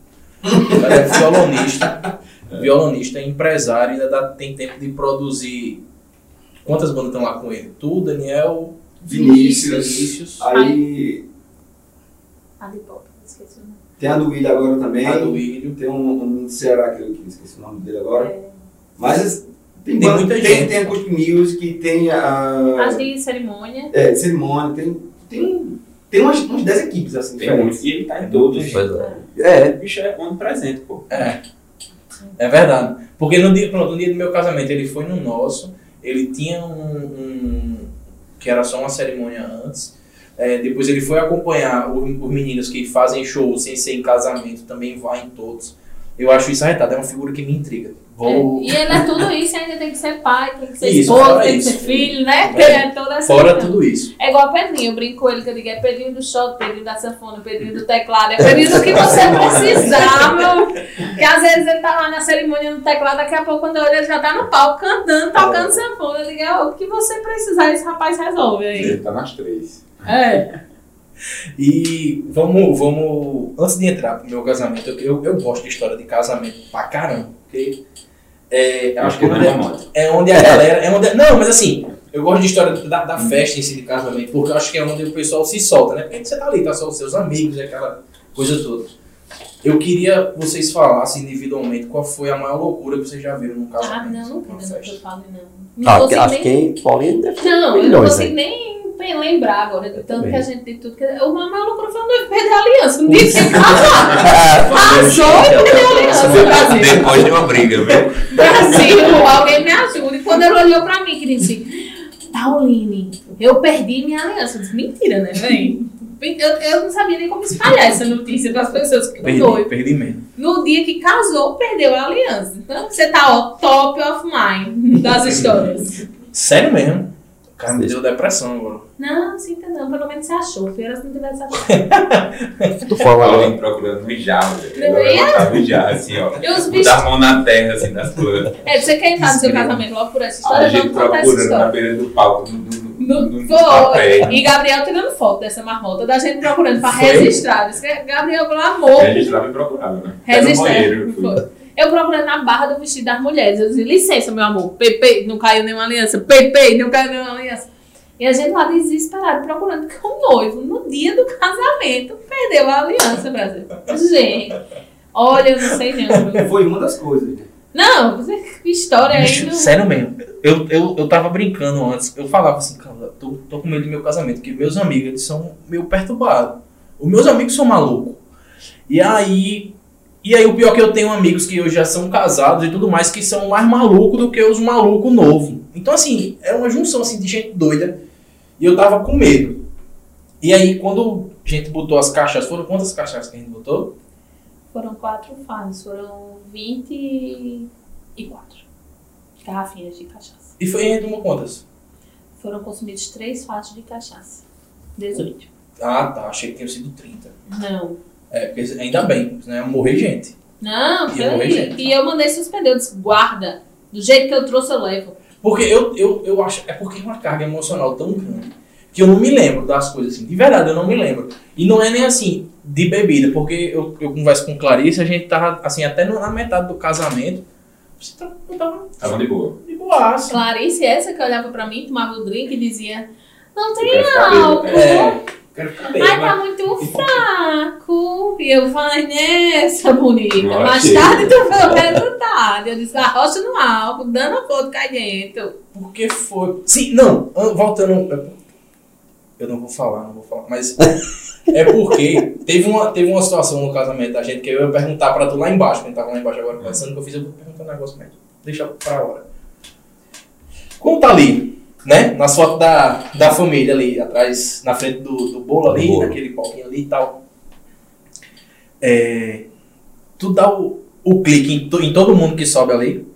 Cara é violonista, violonista, empresário, ainda dá, tem tempo de produzir. Quantas bandas estão lá com ele? Tu, Daniel, Vinícius. Vinícius, Aí Ali, pô, esqueci o nome. tem a do William agora também. a do William. Tem um, um de Ceará que eu que eu esqueci o nome dele agora. É, Mas tem, Tem muita tem, gente. Tem a Good Music, tem a. As de cerimônia. É, de cerimônia, tem. Tem, tem umas, umas 10 equipes assim. Tem muito. diferentes. E ele tá em todos. Pois é. É, o bicho é onipresente, pô. É. É verdade. Porque no dia, pronto, no dia do meu casamento, ele foi no nosso, ele tinha um. um- que era só uma cerimônia antes. É, depois ele foi acompanhar o- os meninos que fazem show sem ser em casamento, também vai em todos. Eu acho isso arretado, é uma figura que me intriga. Vou. É, E ele é tudo isso ainda tem que ser pai, tem que ser Isso, fora tem que ser filho, né? É. É toda essa Fora tudo isso. É igual Pedrinho, eu brinco com ele que eu digo, é Pedrinho do shot, Pedrinho da sanfona, Pedrinho do teclado, é Pedrinho do que você precisar, meu. Que às vezes ele tá lá na cerimônia do teclado, daqui a pouco quando eu olho ele já tá no palco cantando, tocando sanfona. Eu digo, é, o que você precisar, esse rapaz resolve aí. Ele tá nas três. É. E vamos, vamos. Antes de entrar pro meu casamento, eu, eu, eu gosto de história de casamento pra caramba. Porque é, acho que é onde, moto. é onde a galera. É onde, não, mas assim, eu gosto de história da, da festa em si de casamento, porque eu acho que é onde o pessoal se solta, né? Porque você tá ali, tá só os seus amigos, aquela coisa toda. Eu queria que vocês falassem individualmente qual foi a maior loucura que vocês já viram num Ah, casamento. não, não numa quero que eu festa. fale, não. Não Ah, consigo acho nem... que Paulinho deve ter Não, eu não milhões, consigo né? nem bem lembrar agora de tanto que a gente de tudo que. O maior loucura foi o noivo perder a aliança. Um dia que ele casou e perdeu a aliança no Brasil. Depois de uma briga, viu? Brasil, alguém me ajuda. E quando ele olhou pra mim, que disse: Pauline, eu perdi minha aliança. Eu disse: mentira, né, velho? Eu, eu não sabia nem como espalhar essa notícia para as pessoas que Perdi, noivo, perdi mesmo. no dia que casou, perdeu a aliança. Então você tá, ó, top of mind das histórias. Sério mesmo? O cara me deu depressão agora. Não, sinta não, pelo menos você achou. Pior se não tivesse achado. Tu fala. Paulinho procurando mijar, velho. Não Ele ia? levantava e já, assim, ó. E os bichos. A mão na terra, assim, das plantas. É, você quer entrar no seu casamento logo por essa A história? gente contar essa procurando na beira do palco, no, no, foi. E Gabriel tirando foto dessa marmota, da gente procurando pra Foi? registrar. Gabriel, pelo amor, Registrava e procurava, né? Banheiro, eu procurando na barra do vestido das mulheres. Eu disse, licença, meu amor. Pepe, não caiu nenhuma aliança. Pepe, não caiu nenhuma aliança. E a gente lá desesperado procurando, porque o noivo, no dia do casamento, perdeu a aliança, Brasil. Gente, olha, eu não sei não. viu? Foi uma das coisas. né? Não, você- que história aí. Bicho, Não... sério mesmo. Eu, eu, eu tava brincando antes. Eu falava assim, cara, tô, tô com medo do meu casamento, porque meus amigos eles são meio perturbados. Os meus amigos são malucos. E aí. E aí o pior é que eu tenho amigos que hoje já são casados e tudo mais, que são mais malucos do que os malucos novos. Então, assim, é uma junção assim, de gente doida. E eu tava com medo. E aí, quando a gente botou as caixas, foram quantas caixas que a gente botou? Foram quatro fases, foram 24 garrafinhas de cachaça. E foi a gente tomou quantas? Foram consumidos três faixas de cachaça. 18. Ah, tá. Achei que tinham sido 30. Não. É, porque ainda bem, né? Ia morrer gente. Não, E eu morri, peraí. gente. E eu mandei suspender, eu disse, guarda. Do jeito que eu trouxe, eu levo. Porque eu, eu, eu acho. É porque é uma carga emocional tão grande que eu não me lembro das coisas assim. De verdade, eu não me lembro. E não é nem assim, de bebida, porque eu, eu converso com Clarice, a gente tava assim, até na metade do casamento. Você tava, eu tava Tava de boa. de boaça. Clarice, essa que olhava pra mim, tomava o drink e dizia, não tem álcool. É, quero ficar bem. Ai, tá muito fraco. E eu falei, nessa bonita. Não Mais achei. tarde tu vê o resultado. Eu disse, arrocha no álcool, dando a foto cai dentro. Porque foi. Sim, não, an- voltando. Eu não vou falar, não vou falar. Mas é porque teve uma, teve uma situação no casamento da gente que eu ia perguntar pra tu lá embaixo, quando tava lá embaixo agora conversando, que eu fiz, eu vou perguntar um negócio, mas deixa pra hora. Quando tá ali, né? Nas fotos da, da família ali, atrás, na frente do, do bolo ali, bolo. naquele palquinho ali e tal. É, tu dá o, o clique em, to- em todo mundo que sobe ali.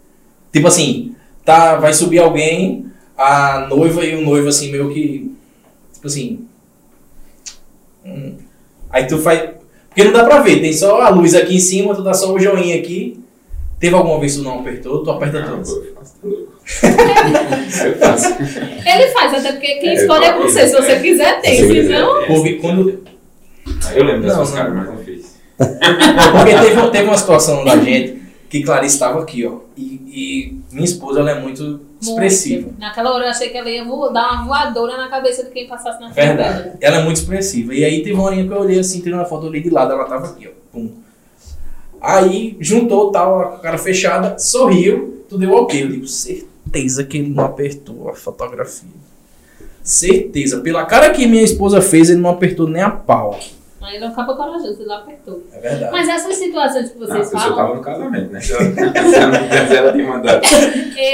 Tipo assim, tá, vai subir alguém, a noiva e o noivo assim, meio que. Tipo assim. hum, aí tu faz. Porque não dá pra ver, tem só a luz aqui em cima, tu dá só o joinha aqui. Teve alguma vez que tu não apertou, tu aperta todas. Eu faço. Ele faz, até porque quem É, escolhe é você. Se você quiser, tem. Se não, quando. Ah, Eu lembro dessas não. caras, mas não fiz. Porque teve, teve uma situação da gente que Clarice estava aqui, ó. E, e minha esposa, ela é muito expressiva. Muito. Naquela hora eu achei que ela ia dar uma voadora na cabeça de quem passasse na frente Verdade. dela. Ela é muito expressiva. E aí teve uma horinha que eu olhei assim, tirando a foto, eu olhei de lado, ela tava aqui, ó. Pum. Aí juntou tal, a cara fechada, sorriu, tu deu ok. Eu digo, certeza que ele não apertou a fotografia. Certeza. Pela cara que minha esposa fez, ele não apertou nem a pau. Aí ele é um cabo corajoso, ele apertou. É verdade. Mas essas situações que Não, vocês pessoa falam, tava no casamento, né? Se ela, não tinha mandado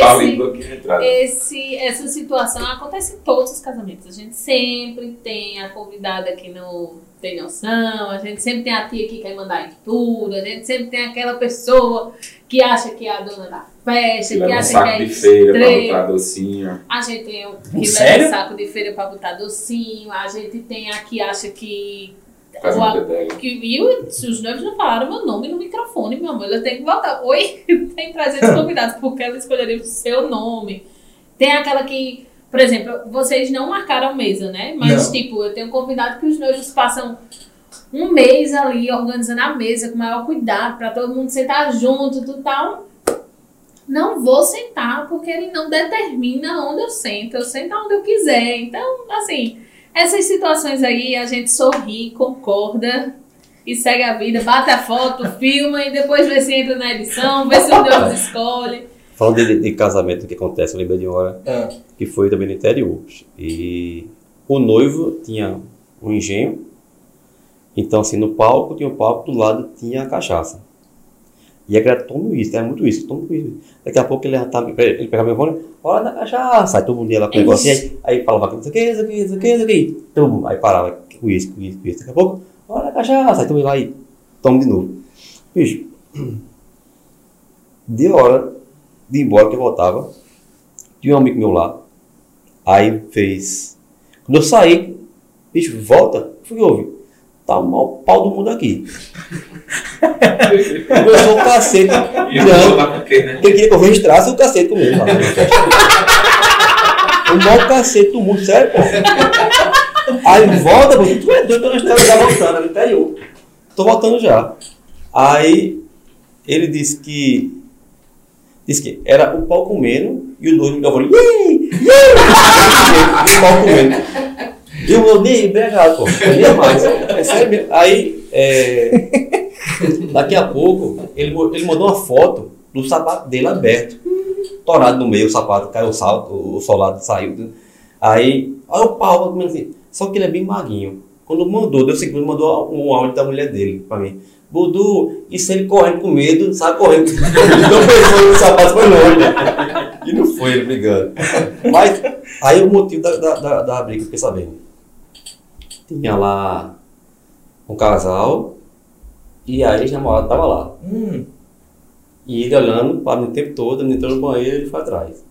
pau e esse, bloqueio a entrada. esse, essa situação acontece em todos os casamentos. A gente sempre tem a convidada que não tem noção, a gente sempre tem a tia que quer mandar em tudo, a gente sempre tem aquela pessoa que acha que é a dona da festa, que Leva um acha saco que é de feira pra estrela. botar docinho. A gente tem o que Sério? leva saco de feira pra botar docinho, a gente tem a que acha que. Faz o um a- pedega. que viu, se os noivos não falaram meu nome no microfone, meu amor, ela tem que voltar. Oi, tem 300 convidados, porque ela escolheria o seu nome. Tem aquela que, por exemplo, vocês não marcaram mesa, né? Mas, Não. tipo, eu tenho convidado que os noivos passam um mês ali organizando a mesa com maior cuidado, pra todo mundo sentar junto, tudo tal. Não vou sentar, porque ele não determina onde eu sento, eu sento onde eu quiser. Então, assim, essas situações aí a gente sorri, concorda e segue a vida, bate a foto, filma e depois vê se entra na edição, vê se o Deus escolhe. Falando de, de casamento que acontece, eu lembrei de uma hora Ah, que foi também no interior. E o noivo tinha um engenho. Então, assim, no palco tinha um palco, do lado tinha a cachaça. E a galera toma isso, era muito isso, toma isso. Daqui a pouco ele, levantava, ele pegava meu fone, olha na cachaça. Aí todo mundo ia lá com o negócio, aí, aí falava, isso aqui, isso aqui, isso aqui, isso aqui. Todo mundo, aí parava, com isso, com isso, com isso. Daqui a pouco, olha na cachaça. Aí todo mundo lá e toma de novo. Bicho, de hora de ir embora que eu voltava, tinha um amigo meu lá, aí fez. Quando eu saí, bicho, volta, fui ouvir. Tá o maior pau do mundo aqui. Começou o cacete E eu vou grande. lá porque, né? Ele queria que eu registrasse o cacete comigo. lá. o maior cacete do mundo, sério, pô. Aí volta, pô, tu é doido, eu não estava já voltando, no interior. Tô voltando já. Aí ele disse que. Disse que era o pau comendo e o noivo gravando. Yay! Yay! o pau comendo. E eu, eu nem embriagado, pô. Eu nem mais. É sério mesmo. Aí, é, daqui a pouco, ele, ele mandou uma foto do sapato dele aberto. Torado no meio, o sapato caiu o salto, o solado saiu. Aí, olha o pau, assim. Só que ele é bem maguinho. Quando mandou, deu segundo, mandou um áudio da mulher dele pra mim. Budu, isso ele correndo com medo, sai correndo. Não pensou que o sapato foi longe. né? E não foi ele brigando. Mas aí o motivo da, da, da, da briga, fiquei sabendo. Tinha lá um casal e a ex-namorada tava lá. hum, E ele olhando para mim o tempo todo, ele entrou no banheiro e ele foi atrás.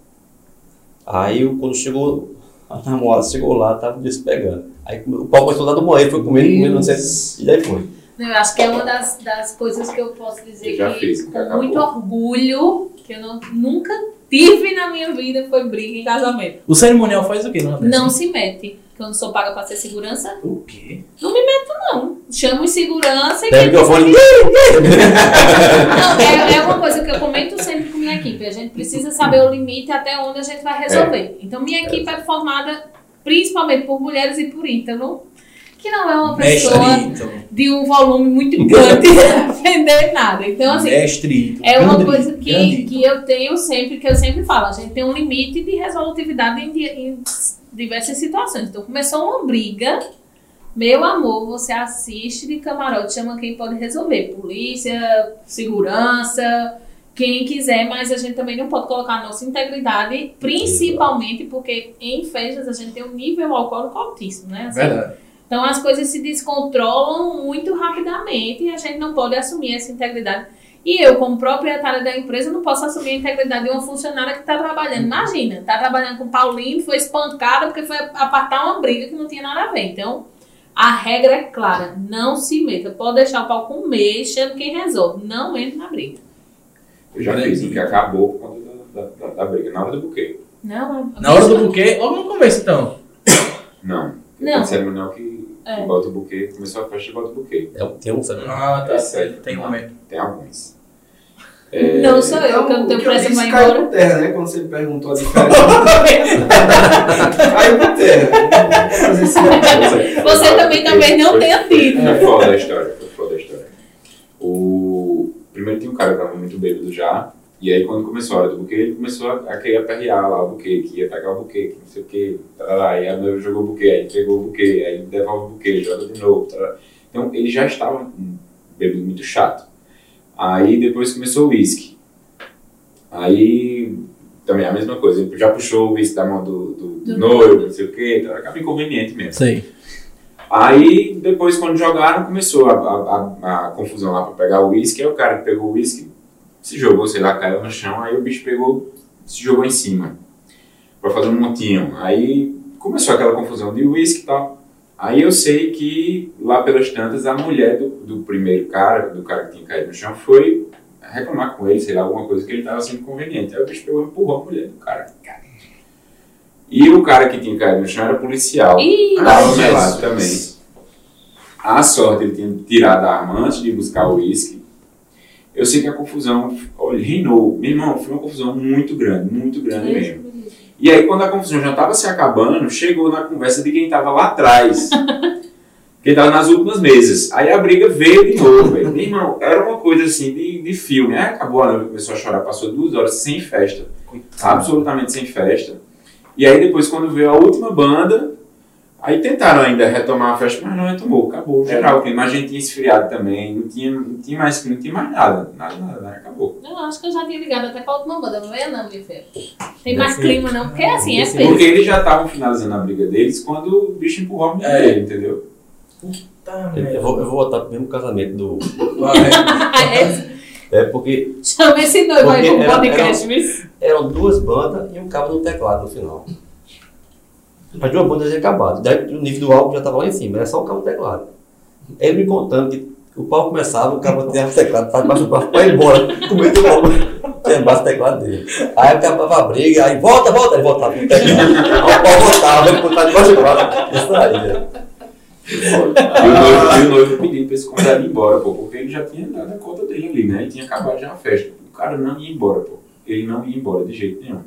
Aí quando chegou, a namorada chegou lá, tava despegando. Aí o pau começou lá do banheiro, foi comendo, comendo, não sei, e daí foi. Eu acho que é uma das, das coisas que eu posso dizer Eu que fiz, com acabou. muito orgulho, que eu não, nunca tive na minha vida, foi briga em casamento. o cerimonial faz o quê? Não, Não se mete. Que eu não sou paga pra ser segurança, O quê? não. Chama os segurança e Pega o microfone. Não, é, é uma coisa que eu comento sempre com minha equipe. A gente precisa saber o limite até onde a gente vai resolver. Então, minha equipe é formada principalmente por mulheres e por ítalo, que não é uma pessoa Mestre de um volume muito grande de vender nada. Então, assim, Mestre é uma Grande- coisa que, que eu tenho sempre, que eu sempre falo. A gente tem um limite de resolutividade em, em diversas situações. Então, começou uma briga. Meu amor, você assiste de camarote, chama quem pode resolver. Polícia, segurança, quem quiser, mas a gente também não pode colocar a nossa integridade, principalmente porque em festas a gente tem um nível alcoólico altíssimo, né? Assim, Verdade. então as coisas se descontrolam muito rapidamente e a gente não pode assumir essa integridade. E eu, como proprietária da empresa, não posso assumir a integridade de uma funcionária que está trabalhando. Imagina, está trabalhando com o Paulinho, foi espancada porque foi apartar uma briga que não tinha nada a ver. Então, a regra é clara, não se meta. Pode deixar o pau comer, chama quem resolve. Não entre na briga. Eu já fiz, porque acabou por conta da, da, da, da briga, na hora do buquê. Não, a- Na hora do buquê, logo no começo, então. Não. Não. Tem cerimonial que, É. que bota o buquê, começou a festa e bota o buquê. É, tem um sabe? Ah, tá. Esse aí. Tem momento. Tem alguns. Não sou eu, que eu não o tenho que eu pressa disse pra ir caiu embora. por terra, né? Quando você me perguntou a diferença. caiu por terra. Você também talvez não Foi- tenha tido. Foi foda a história, foi foda a história. O... Primeiro tinha um cara que tava muito bêbado já, e aí quando começou a hora do buquê, ele começou a, a querer aperrear lá o buquê, que ia pegar o buquê, que não sei o quê, tarará, aí a noiva jogou o buquê, aí entregou o buquê, aí devolve o buquê, joga de novo, tarará. Então ele já estava um bêbado muito chato. Aí depois começou o uísque. Aí também a mesma coisa, ele já puxou o uísque da mão do, do, do noivo, não sei o que, então acaba inconveniente mesmo. Sei. Aí depois quando jogaram começou a, a, a, a confusão lá para pegar o uísque, aí o cara que pegou o uísque se jogou, sei lá, caiu no chão, aí o bicho pegou, se jogou em cima para fazer um montinho. Aí começou aquela confusão de uísque e tal. Aí eu sei que lá pelas tantas a mulher do, do primeiro cara, do cara que tinha caído no chão, foi reclamar com ele, sei lá, alguma coisa que ele estava sendo inconveniente. Aí o bicho pegou e empurrou a mulher do cara. E o cara que tinha caído no chão era policial. Ih, Tava melado também. A sorte, ele tinha tirado a arma antes de buscar o uísque. Eu sei que a confusão olha, reinou. Meu irmão, foi uma confusão muito grande, muito grande mesmo. E aí, quando a confusão já estava se acabando, chegou na conversa de quem estava lá atrás. quem estava nas últimas mesas. Aí a briga veio de novo. Meu irmão, era uma coisa assim de, de filme. Aí acabou a noiva, começou a chorar, passou duas horas sem festa. Absolutamente sem festa. E aí depois, quando veio a última banda, aí tentaram ainda retomar a festa, mas não retomou, acabou. Geral, o clima, a gente tinha esfriado também, não tinha, não tinha mais não tinha mais nada. Nada, nada, nada, acabou. Eu acho que eu já tinha ligado até pra última banda, não é não, minha filha. Tem Deve mais ser. clima não, porque assim, é peso. Porque eles já estavam finalizando a briga deles quando o bicho empurrou a mulher É. dele, entendeu? Tá, Eu, eu vou, eu vou voltar pro mesmo casamento do. É, É porque Chama esse noivo aí pro podcast, viu? eram duas bandas e um cabo no teclado no final. As duas bandas já acabado. Daí o nível do álbum já estava lá em cima, era só o cabo no teclado. Ele me contando que o pau começava, o cabo tirava o teclado, estava debaixo do para ir embora, com medo do álbum. Tinha embaixo do teclado dele. Aí acabava a briga, aí volta, volta, ele voltava pro teclado. Aí o pau voltava, ele botava debaixo do braço. Isso aí, né? E o noivo, e o noivo pedindo pra esse convidado ir embora, pô, porque ele já tinha dado a conta dele ali, né? E tinha acabado já a festa. O cara não ia embora, pô. Ele não ia embora de jeito nenhum.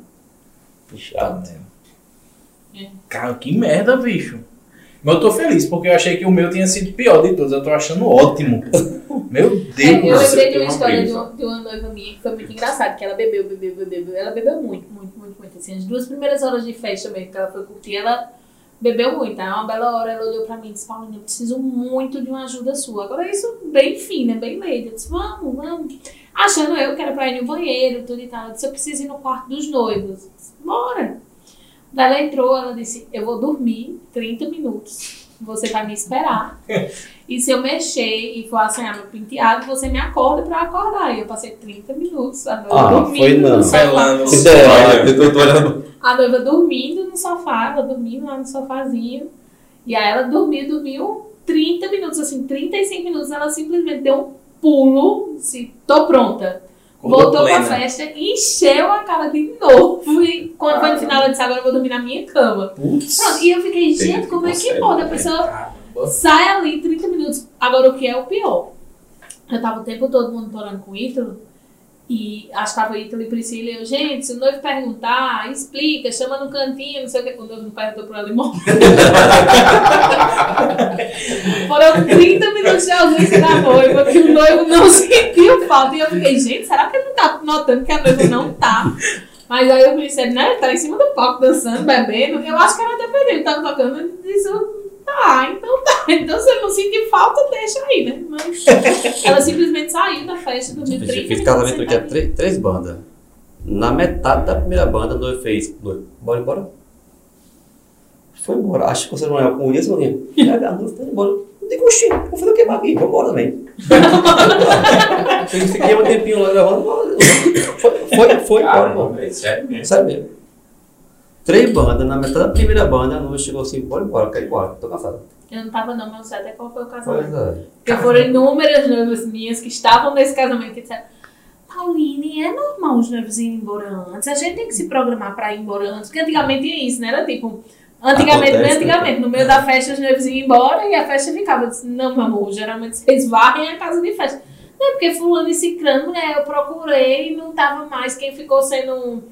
Chato. Cara, que merda, bicho. Mas eu tô feliz, porque eu achei que o meu tinha sido pior de todos. Eu tô achando ótimo. Meu Deus. É, eu lembrei de uma história de uma, de uma noiva minha que foi muito engraçada, que ela bebeu, bebeu, bebeu, bebeu. Ela bebeu muito, muito, muito, muito. Assim, as duas primeiras horas de festa mesmo que ela foi curtir, ela bebeu muito. Aí uma bela hora ela olhou pra mim e disse, Paulina, eu preciso muito de uma ajuda sua. Agora isso bem fina, bem lady. Eu disse, vamos, vamos. Achando eu que era pra ir no banheiro, tudo e tal. Eu disse, eu preciso ir no quarto dos noivos. Eu disse, Bora. Daí ela entrou, ela disse, eu vou dormir 30 minutos. Você vai me esperar. E se eu mexer e for assanhar meu penteado, você me acorda pra eu acordar. E eu passei 30 minutos a noiva Ah, dormindo foi não. no sofá. Tô olhando. A noiva dormindo no sofá, ela dormindo lá no sofazinho. E aí ela dormiu, dormiu 30 minutos, assim, 35 minutos. Ela simplesmente deu um pulo, disse, tô pronta. Voltou pra festa, encheu a cara de novo. E quando foi no final, ela disse, agora eu vou dormir na minha cama. Pronto, e eu fiquei, gente, como é que consegue, pode? A pessoa sai ali 30 minutos. Agora, o que é o pior? Eu tava o tempo todo monitorando com o Ítalo. E acho que tava Ítalo e Priscila. E eu, gente, se o noivo perguntar, explica, chama no cantinho, não sei o que. O noivo não perguntou e morreu. Foram 30 minutos de ausência da noiva, que o noivo não sentiu falta. E eu fiquei, gente, será que ele não tá notando que a noiva não tá? Mas aí eu disse, né, ele tá em cima do palco dançando, bebendo. Eu acho que era até ele, tava tocando e tá, então tá. Então se não sentir falta, deixa aí, né? Mas ela simplesmente saiu da festa, dormiu 30 Fiz minutos. casamento tinha sentada. três, três bandas. Na metade da primeira banda, o noivo fez. Bora embora. Foi embora. Acho que você não é com isso, maninho. Pega a noiva, foi embora. Não tem coxinha. Vou fazer o que aqui? Vamos embora também. Fiquei um tempinho lá gravando. Foi, foi, foi embora, Caramba, pô. velho, sério mesmo. Sabe mesmo. Três bandas, na metade da primeira banda, a noiva chegou assim, bora embora, quero ir embora, tô cansada. Eu não tava não, mas não sei até qual foi o casamento. Pois é. Porque foram inúmeras noivas minhas que estavam nesse casamento que disseram Pauline, é normal os noivos irem embora antes. A gente tem que se programar pra ir embora antes. Porque antigamente tinha isso, né? Era tipo... Antigamente, bem Acontece, né? antigamente, no meio da festa os noivos iam embora e a festa ficava. Eu disse, não, meu amor, geralmente vocês varrem a casa de festa. Não, porque fulano e ciclano, né? Eu procurei e não tava mais. Quem ficou sendo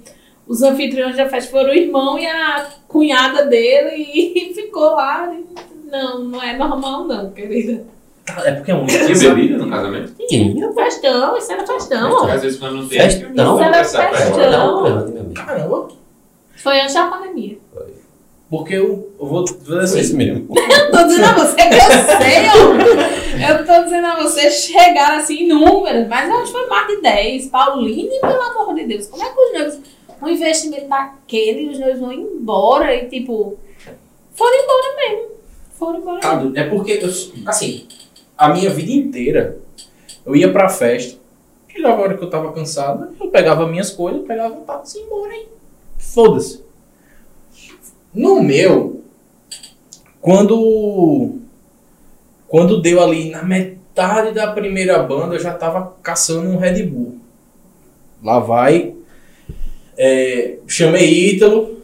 os anfitriões da festa foram o irmão e a cunhada dele e ficou lá. Não, não é normal não, querida. É porque é um Tinha bebida no casamento? Tinha, Festão, isso era festão. ó. Às vezes quando não tem, Festão? não Isso era festão. Caramba. Foi antes da pandemia. Porque eu, eu vou dizer Foi assim. isso mesmo. Tô dizendo a você que eu sei, ó. pra você chegar assim em números, mas eu acho que foi mais de 10. Pauline, pelo amor de Deus, como é que os noivos, um investimento daquele, os noivos vão embora e tipo, foram embora mesmo. Foram embora mesmo. É porque, eu, assim, a minha vida inteira, eu ia pra festa, e na hora que eu tava cansado, eu pegava minhas coisas, pegava um táxi e ia embora, hein? Foda-se. No meu, quando, quando deu ali na metade da primeira banda, eu já tava caçando um Red Bull. Lá vai. É, chamei Ítalo,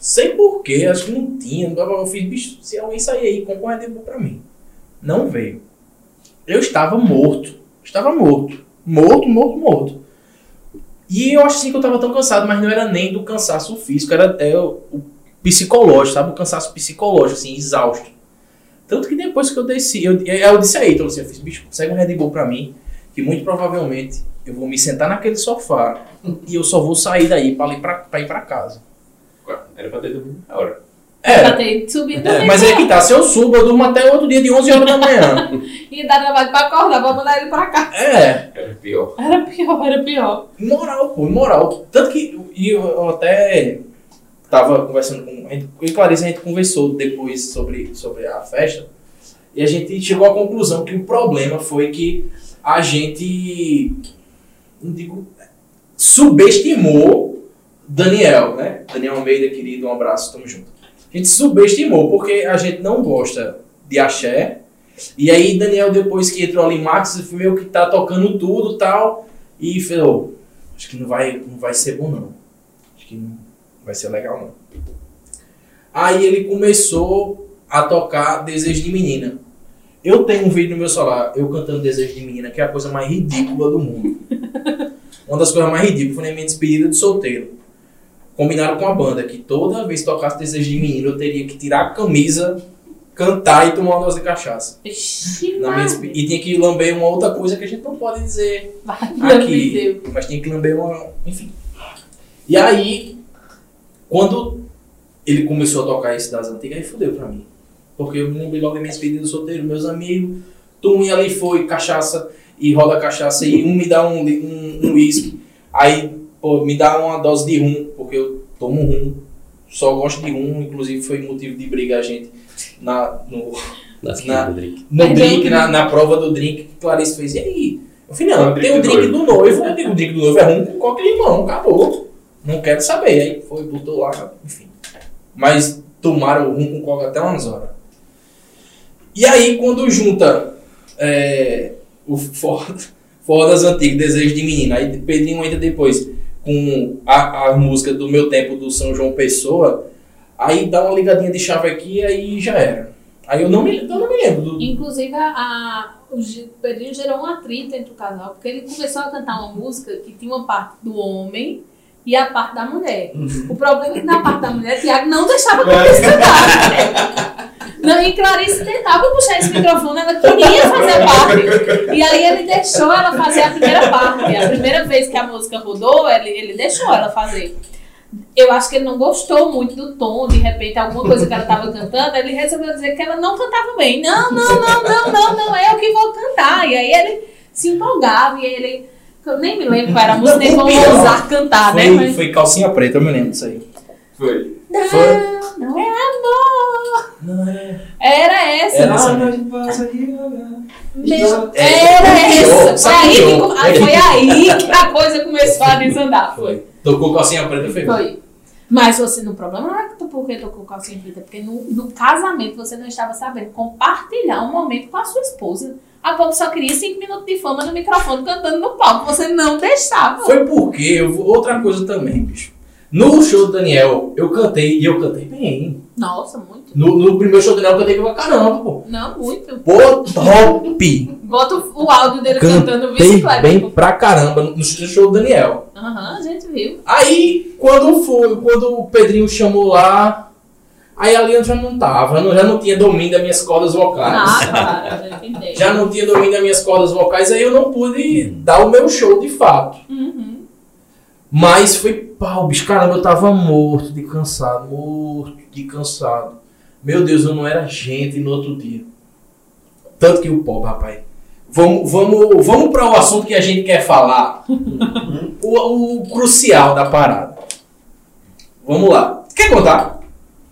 Sei porquê, acho que não tinha. Eu fiz, bicho, se alguém sair aí, compra um Red Bull pra mim. Não veio. Eu estava morto. Estava morto. Morto, morto, morto. E eu acho assim que eu estava tão cansado, mas não era nem do cansaço físico, era até o, psicológico, sabe? O cansaço psicológico, assim, exausto. Tanto que depois que eu desci, eu, eu disse aí, então assim, eu fiz, bicho, consegue um Red Bull pra mim, que muito provavelmente eu vou me sentar naquele sofá e eu só vou sair daí pra ir pra, pra ir pra casa. Era pra ter dormido na hora. É, Pra ter subido É, mas é que tá, se eu subo, eu durmo até outro dia de 11 horas da manhã. E dá trabalho pra acordar, pra mandar ele pra cá. É, Era pior. Era pior, era pior. imoral, pô, imoral. Tanto que e eu, eu até tava conversando com. a gente- Eu e Clarice, a gente conversou depois sobre, sobre a festa. E a gente chegou à conclusão que o problema foi que a gente. Não digo. Subestimou Daniel, né? Daniel Almeida, querido, um abraço, tamo junto. A gente subestimou, porque a gente não gosta de axé. E aí, Daniel, depois que entrou ali, Max, meio que tá tocando tudo tal. E falou: Acho que não vai, não vai ser bom, não. Acho que não vai ser legal, não. Aí ele começou a tocar Desejo de Menina. Eu tenho um vídeo no meu celular, eu cantando Desejo de Menina, que é a coisa mais ridícula do mundo. Uma das coisas mais ridículas foi na minha despedida de solteiro. Combinaram com a banda que toda vez que tocasse Desejo de Menina, eu teria que tirar a camisa, cantar e tomar uma dose de cachaça. Na minha despe- e tinha que lamber uma outra coisa que a gente não pode dizer Maria. aqui. Mas tinha que lamber uma. Enfim. E aí, quando ele começou a tocar esse das antigas, aí fudeu pra mim. Porque eu me lembrei logo da minha despedida solteiro, meus amigos, tum, e ali foi cachaça e roda cachaça, e um me dá um li- um um uísque, aí pô, me dá uma dose de rum, porque eu tomo rum, só gosto de rum, inclusive foi motivo de briga a gente na, no, Das Na- do drink. no drink, na, na prova do drink que Clarice fez. E aí? Eu falei, não, tem o drink do noivo, eu digo, o drink do noivo é rum com coca e limão, acabou. Não quero saber. Aí foi, botou lá, enfim. Mas tomaram o rum com coca até umas horas. E aí, quando junta é, o Ford, Ford das Desejo de Menina, aí Pedrinho entra depois com a, a música do meu tempo do São João Pessoa, aí dá uma ligadinha de chave aqui e aí já era. Aí eu não me, eu não me lembro do, Inclusive, a, o Pedrinho gerou um atrito entre o casal, porque ele começou a cantar uma música que tinha uma parte do homem e a parte da mulher. O problema é que na parte da mulher, Tiago não deixava que eles cantassem. Não, e Clarice tentava puxar esse microfone, ela queria fazer parte. E aí ele deixou ela fazer a primeira parte. A primeira vez que a música rodou, ele, ele deixou ela fazer. Eu acho que ele não gostou muito do tom, de repente, alguma coisa que ela estava cantando, ele resolveu dizer que ela não cantava bem. Não, não, não, não, não, não é eu que vou cantar. E aí ele se empolgava e ele. Eu nem me lembro qual era a música, nem vou pior ousar cantar, né? foi, Mas- foi calcinha preta, eu me lembro disso aí. Foi. Não, Foi. não é amor. Não é. Era essa. Era essa Meu- É, Era sacaneou, essa. Foi aí, foi aí que a coisa começou a desandar. Foi. Tocou calcinha preta, foi. Foi. Mas você, no problema não é porque tocou calcinha preta, porque no, no casamento você não estava sabendo compartilhar um momento com a sua esposa. A pouco só queria cinco minutos de fama no microfone cantando no palco. Você não deixava. Foi porque, eu outra coisa também, bicho. No show do Daniel, eu cantei, e eu cantei bem. Nossa, muito. No, no primeiro show do Daniel, eu cantei pra caramba, pô. Não, muito. Pô, top! Bota o, áudio dele cantando Cantei bicicleta. bem pra caramba no, no show do Daniel. Aham, a gente viu. Aí, quando foi, quando o Pedrinho chamou lá, aí a Leandra já não tava, eu já não tinha domínio das minhas cordas vocais. Nada, cara, a gente entende. Já não tinha domínio das minhas cordas vocais, aí eu não pude dar o meu show de fato. Uhum. Mas foi pau, bicho, caramba, eu tava morto de cansado, morto de cansado. Meu Deus, eu não era gente no outro dia. Tanto que o pobre, rapaz, Vamos, vamos, vamos para o assunto que a gente quer falar. o, o crucial da parada. Vamos lá. Quer contar?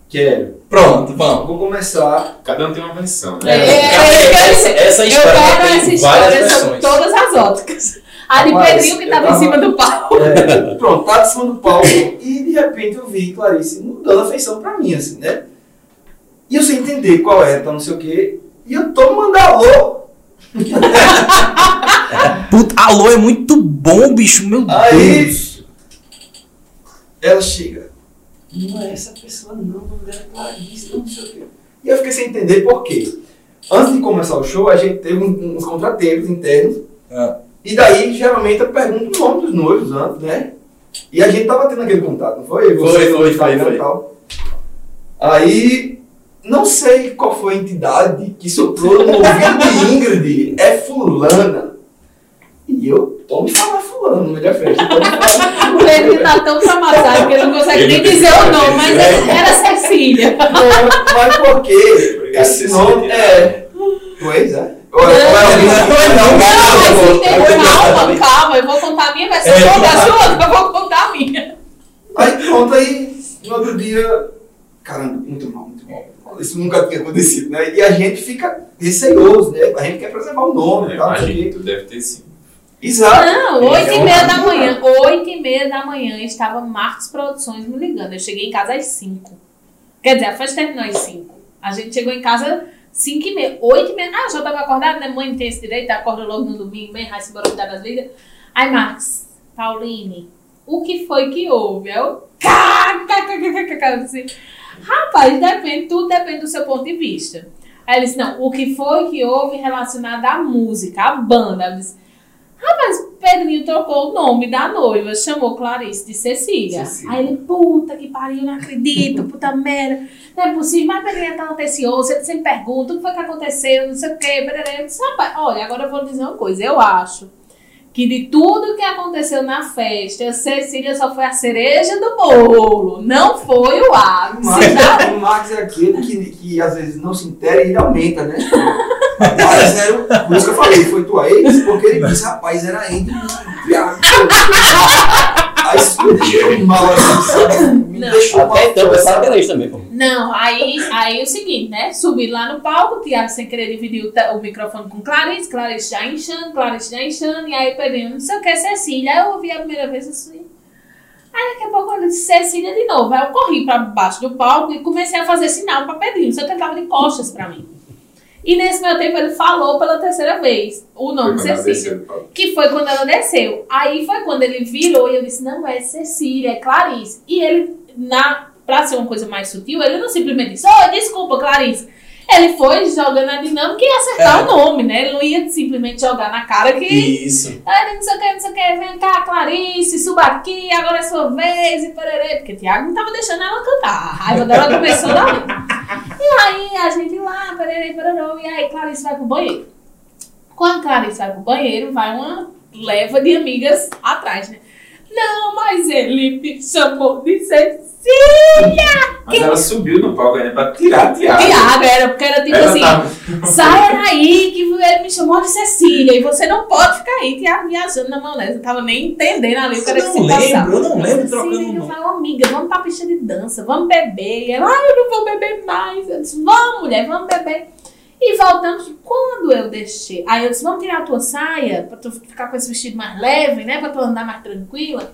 Quero. Pronto, vamos. Vou começar. Cada um tem uma versão, É, né? é, essa, essa eu história quero tem essa várias história sobre versões. todas as óticas. A de Pedrinho que eu tava em cima do pau. É, pronto, tá de cima do palco e de repente eu vi Clarice mudando a feição pra mim, assim, né? E eu sem entender qual é, tá não sei o quê. E eu tô mandando alô. Puta, alô é muito bom, bicho, meu Aí- Deus. Ela chega. Não é essa pessoa não, o nome dela é Clarice, não sei o quê. E eu fiquei sem entender por quê. Antes de começar o show, a gente teve uns contratempos internos. Ah. E daí, geralmente, eu pergunto o nome dos noivos antes, né? E a gente tava tendo aquele contato, não foi? Foi, no foi, Instagram foi, e tal. Aí, não sei qual foi a entidade que soprou no ouvido de Ingrid. É fulana. E eu, tô me falando fulano no meio da falando O Pedrinho tá tão traumatizado que ele não consegue nem Ele- dizer o nome, mas era Cecília. Não, mas por quê? Esse Cecília. nome é. Pois é. É- é Não, alguém- não, Não, mas não, tem- não, calma, calma, eu vou contar a minha versão, É. conta a sua, eu vou contar a minha. Aí pronto, aí no outro dia. Caramba, muito mal, muito mal. Isso nunca tinha acontecido, né? E a gente fica receioso, né? A gente quer preservar o nome e tal. Imagina, tu deve ter sim. Exato. Não, É, oito é e uma meia da manhã, oito e meia da manhã, estava Marcos Produções me ligando. Eu cheguei em casa às cinco. Quer dizer, a festa terminou às cinco. A gente chegou em casa cinco e meia, oito e meia. Ah, já estava acordada, né? Mãe tem esse direito, acorda logo no domingo, bem, se embora cuidar das vidas. Aí, Marcos, Pauline, o que foi que houve? Eu, eu disse, rapaz, depende, tudo depende do seu ponto de vista. Aí ele disse, não, o que foi que houve relacionado à música, à banda? Eu disse, Rapaz, Pedrinho trocou o nome da noiva, chamou Clarice de Cecília. Cecília. Aí ele, puta que pariu, não acredito, puta merda. Não é possível, mas Pedrinho é tão atencioso, ele sempre pergunta o que foi que aconteceu, não sei o quê. Pererê. Eu disse, rapaz, olha, agora eu vou dizer uma coisa, eu acho que de tudo que aconteceu na festa, a Cecília só foi a cereja do bolo, não foi o ápice. Tá? é, o Max é aquele que, que às vezes não se intera e ele aumenta, né? Mas era, o- por isso que eu falei, foi tua ex, porque ele disse, rapaz, era ele. viado. Aí isso me deixou mal, assim? Me Não. deixou mal. Até então eu pensava sabe? que era isso também, pô. Não, aí, aí é o seguinte, né? Subi lá no palco, o Tiago sem querer dividir o, o microfone com Clarice, Clarice já inchando, Clarice já inchando, e aí Pedrinho, não sei o que, Cecília. Aí eu ouvi a primeira vez assim. Aí daqui a pouco eu disse Cecília de novo. Aí eu corri pra baixo do palco e comecei a fazer sinal pra Pedrinho, só que ele tava de costas pra mim. E nesse meu tempo ele falou pela terceira vez o nome Foi Cecília. desceu. Que foi quando ela desceu. Aí foi quando ele virou e eu disse, não é Cecília, é Clarice. E ele, na, pra ser uma coisa mais sutil, ele não simplesmente disse, oh, desculpa, Clarice. Ele foi jogando a dinâmica e ia acertar É. o nome, né? Ele não ia simplesmente jogar na cara que. Isso. Ah, não sei o que, não sei o que, vem cá, Clarice, suba aqui, agora é sua vez, e pererê. Porque Tiago não tava deixando ela cantar. A raiva dela começou dali. E aí a gente lá, pererê, pererô, e aí Clarice vai pro banheiro. Quando Clarice vai pro banheiro, vai uma leva de amigas atrás, né? Não, mas ele me chamou de Cecília! Mas ela subiu no palco ainda pra tirar a tiara. Tiago, era porque era tipo Ela assim. tava- Saia daí que ele me chamou de Cecília e você não pode ficar aí Tiago, viajando na maionese. Eu tava nem entendendo ali o que Eu era que se passava. lembro, eu não lembro trocando Cecília, eu nome. falei, amiga, vamos pra pista de dança, vamos beber. E ela, ah, eu não vou beber mais. Eu disse, vamos, mulher, vamos beber. E voltamos, quando eu deixei. Aí eu disse, vamos tirar a tua saia, pra tu ficar com esse vestido mais leve, né? Pra tu andar mais tranquila.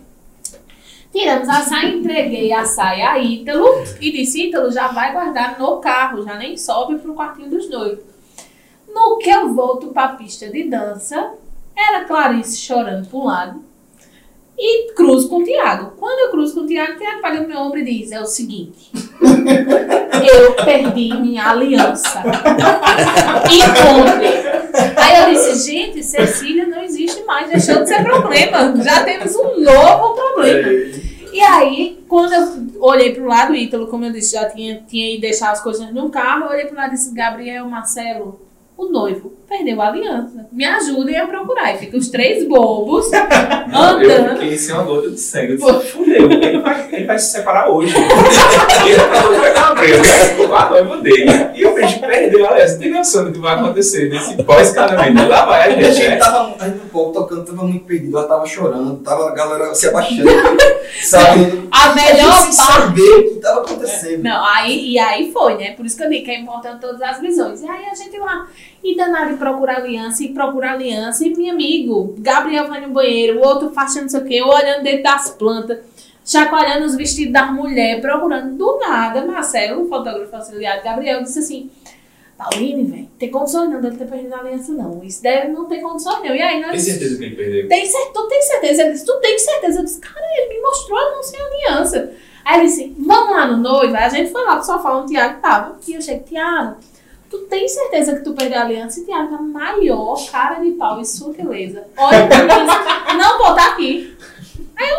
Tiramos a saia, entreguei a saia a Ítalo e disse, Ítalo, já vai guardar no carro, já nem sobe pro quartinho dos noivos. No que eu volto pra pista de dança, era Clarice chorando um lado e cruzo com o Tiago. Quando eu cruzo com o Tiago, o Tiago pega no meu ombro e diz, é o seguinte, eu perdi minha aliança. Encontre. Aí eu disse, gente, Cecília não existe mais, deixou de ser problema. Já temos um novo problema. E aí, quando eu olhei pro lado, o Ítalo, como eu disse, já tinha, tinha ido deixar as coisas no carro, eu olhei pro lado e disse, Gabriel, Marcelo, o noivo perdeu a aliança. me ajudem a procurar. E fica os três bobos Não, eu andando. fiquei sem uma gota de sangue. Eu disse, fudeu, ele vai, ele vai se separar hoje. ele falou que Gabriel, a noiva dele. E o bicho perdeu, olha, você tem noção do que vai acontecer nesse pós-casamento. Lá vai a A gente tava, a gente no palco tocando, tava muito perdido, ela tava chorando, tava a galera se abaixando, sabe? A melhor parte. saber o que tava acontecendo. Não, aí, e aí foi, né? Por isso que eu digo que é importante todas as visões. E aí a gente lá, e danado procurar aliança, e procurar aliança, e meu amigo, Gabriel vai no banheiro, o outro faz não sei o quê, olhando dentro das plantas, chacoalhando os vestidos das mulheres, procurando. Do nada, Marcelo, o fotógrafo auxiliar de Gabriel, disse assim, Pauline, velho, tem condições não dele ter perdido a aliança, não. Isso deve não ter condições, não. E aí nós Tem certeza que ele perdeu? tem certeza, tu tem certeza? Ele disse, tu tem certeza? Eu disse, cara, ele me mostrou a não sem aliança. Aí ele disse, vamos lá no noivo? Aí a gente foi lá pro sofá onde o Tiago tava. E eu cheguei, Tiago, tu tem certeza que tu perdeu a aliança? E Tiago, a maior cara de pau e sutileza. Olha pra mim não, tá aqui. Aí eu,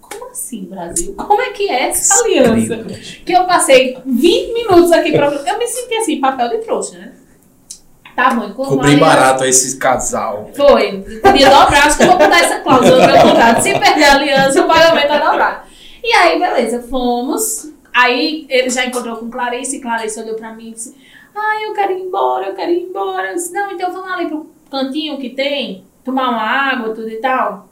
como assim, Brasil? Como é que é essa aliança? Que eu passei 20 minutos aqui pra... Eu me senti assim, papel de trouxa, né? Tá bom, a Cobri aliança- barato esse casal. foi. Podia dobrar, acho que eu vou botar essa cláusula no meu contrato. Se perder a aliança, o pagamento é dobrado. E aí, beleza, fomos. Aí ele já encontrou com Clarice, e Clarice olhou pra mim e disse: Ai, eu quero ir embora, eu quero ir embora. Disse, Não, então vamos ali pro cantinho que tem, tomar uma água, tudo e tal.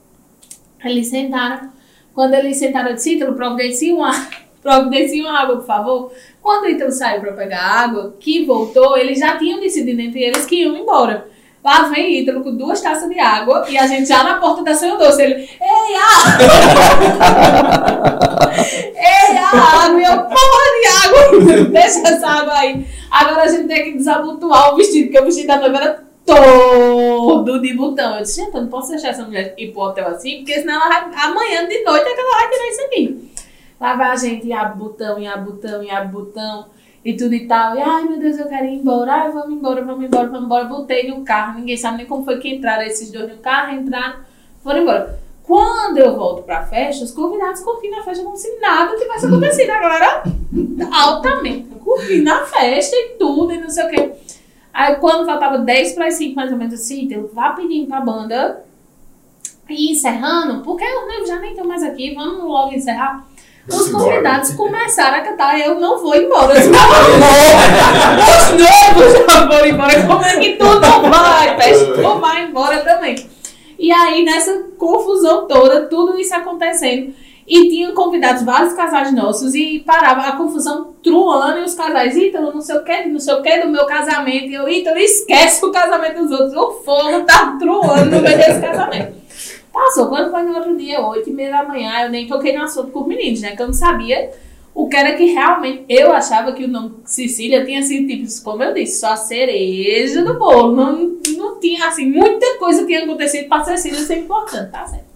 Eles sentaram. Quando eles sentaram, eu disse: Ítalo, providencia uma, providencia uma água, por favor. Quando o Ítalo saiu pra pegar água, que voltou, eles já tinham decidido entre eles que iam embora. Lá vem Ítalo com duas taças de água e a gente já na porta da Sonho Doce. Ele, ei, água! ei, a água! E eu, porra de água! Deixa essa água aí. Agora a gente tem que desabotoar o vestido, porque o vestido da noiva era todo de botão. Eu disse, gente, eu não posso deixar essa mulher ir pro hotel assim, porque senão ela vai, amanhã de noite é que ela vai tirar isso aqui. Lá vai a gente, e abre botão, e abre botão, e abre botão e tudo e tal. E ai meu Deus, eu quero ir embora. Ai, vamos embora, vamos embora, vamos embora. Botei no carro, ninguém sabe nem como foi que entraram esses dois no carro, entraram, foram embora. Quando eu volto pra festa, os convidados curtindo a festa como se nada tivesse acontecido. A galera altamente curtindo a festa e tudo, e não sei o quê. Aí quando faltava 10 para 5, mais ou menos assim, eu vá pedindo pra banda ir encerrando, porque os noivos já nem estão mais aqui, vamos logo encerrar. Os convidados começaram a cantar, eu não vou embora. Eu disse, "Meu amor, os noivos já foram embora, como é que tu não vai? Peste, tu vai embora também. E aí, nessa confusão toda, tudo isso acontecendo. E tinha convidados vários casais nossos e parava a confusão truando e os casais, Ítalo, não sei o que, não sei o que do meu casamento. E eu, Ítalo, esquece o casamento dos outros. O fogo tá truando no meio desse casamento. Passou, quando foi no outro dia, 8 e meia da manhã, eu nem toquei no assunto com os meninos, né? Que eu não sabia o que era que realmente. Eu achava que o nome Cecília tinha sido, tipo, como eu disse, só a cereja do bolo. Não, não tinha, assim, muita coisa tinha acontecido pra Cecília ser importante, tá certo?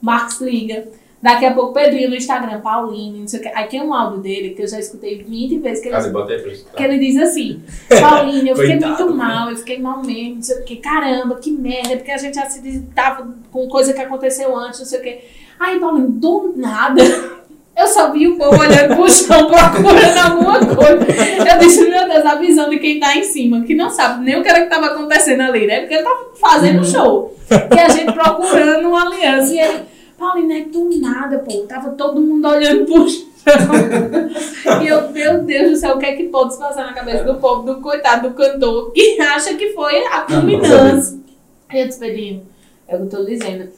Marcos liga. Daqui a pouco Pedrinho no Instagram, Paulinho, não sei o que. Aí tem um áudio dele que eu já escutei 20 vezes que ele? Bota aí pra escutar. que ele diz assim, Paulinho, eu fiquei Coitado, muito mal, eu fiquei mal mesmo, não sei o que, caramba, que merda, porque a gente já se tava com coisa que aconteceu antes, não sei o que. Aí, Paulinho, do nada, eu só vi o povo olhando pro chão procurando alguma coisa. Eu disse, meu Deus, a visão de quem tá em cima, que não sabe nem o que era que tava acontecendo ali, né? Porque ele tava fazendo show. E a gente procurando uma aliança. E ele, Paulinho, não é do nada, pô. Tava todo mundo olhando pro chão. E eu, meu Deus do céu, o que é que pode se passar na cabeça do povo, do coitado do cantor, que acha que foi a culminância. Aí eu disse, Pedrinho, é o que eu tô dizendo.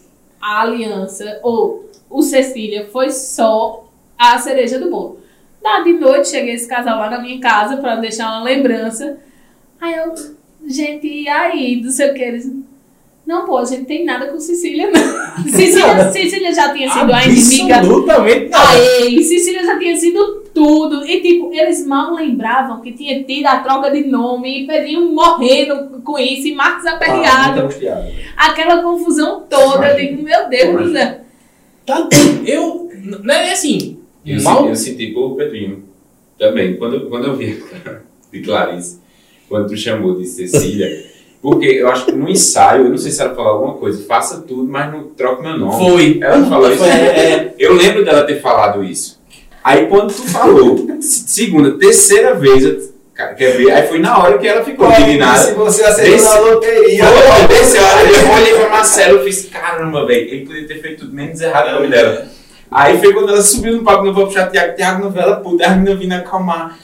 A aliança, ou o Cecília, foi só a cereja do bolo. Lá de noite, cheguei esse casal lá na minha casa pra deixar uma lembrança. Aí eu, gente, e aí? Não sei o que. Eles, não, pô, a gente tem nada com Cecília, não. Cecília, Cecília já tinha sido a inimiga Absolutamente não. Aí, Cecília já tinha sido tudo. E, tipo, eles mal lembravam que tinha tido a troca de nome e Pedrinho morrendo com isso e Marcos Ah, aperreado. angustiado. Aquela confusão toda. Eu digo, meu Deus do céu. Tá, eu. Não é assim. Eu, mal. senti, eu senti por Pedrinho também. Quando, eu- quando eu vi de Clarice, quando tu chamou de Cecília, porque eu acho que no ensaio, eu não sei se ela falou alguma coisa, faça tudo, mas não troque meu nome. Foi. Ela falou isso. É, Eu lembro dela ter falado isso. Aí quando tu falou, se- segunda, terceira vez, eu Cara, Quer ver? Aí foi na hora que ela ficou Se indignada. você acertou na loteria. Foi, desse hora eu olhei pra Marcelo e fiz, caramba, velho, ele podia ter feito tudo menos errado no nome dela. Aí foi quando ela subiu no palco, não vou puxar Tiago, Tiago novela, puta, a menina vindo acalmar.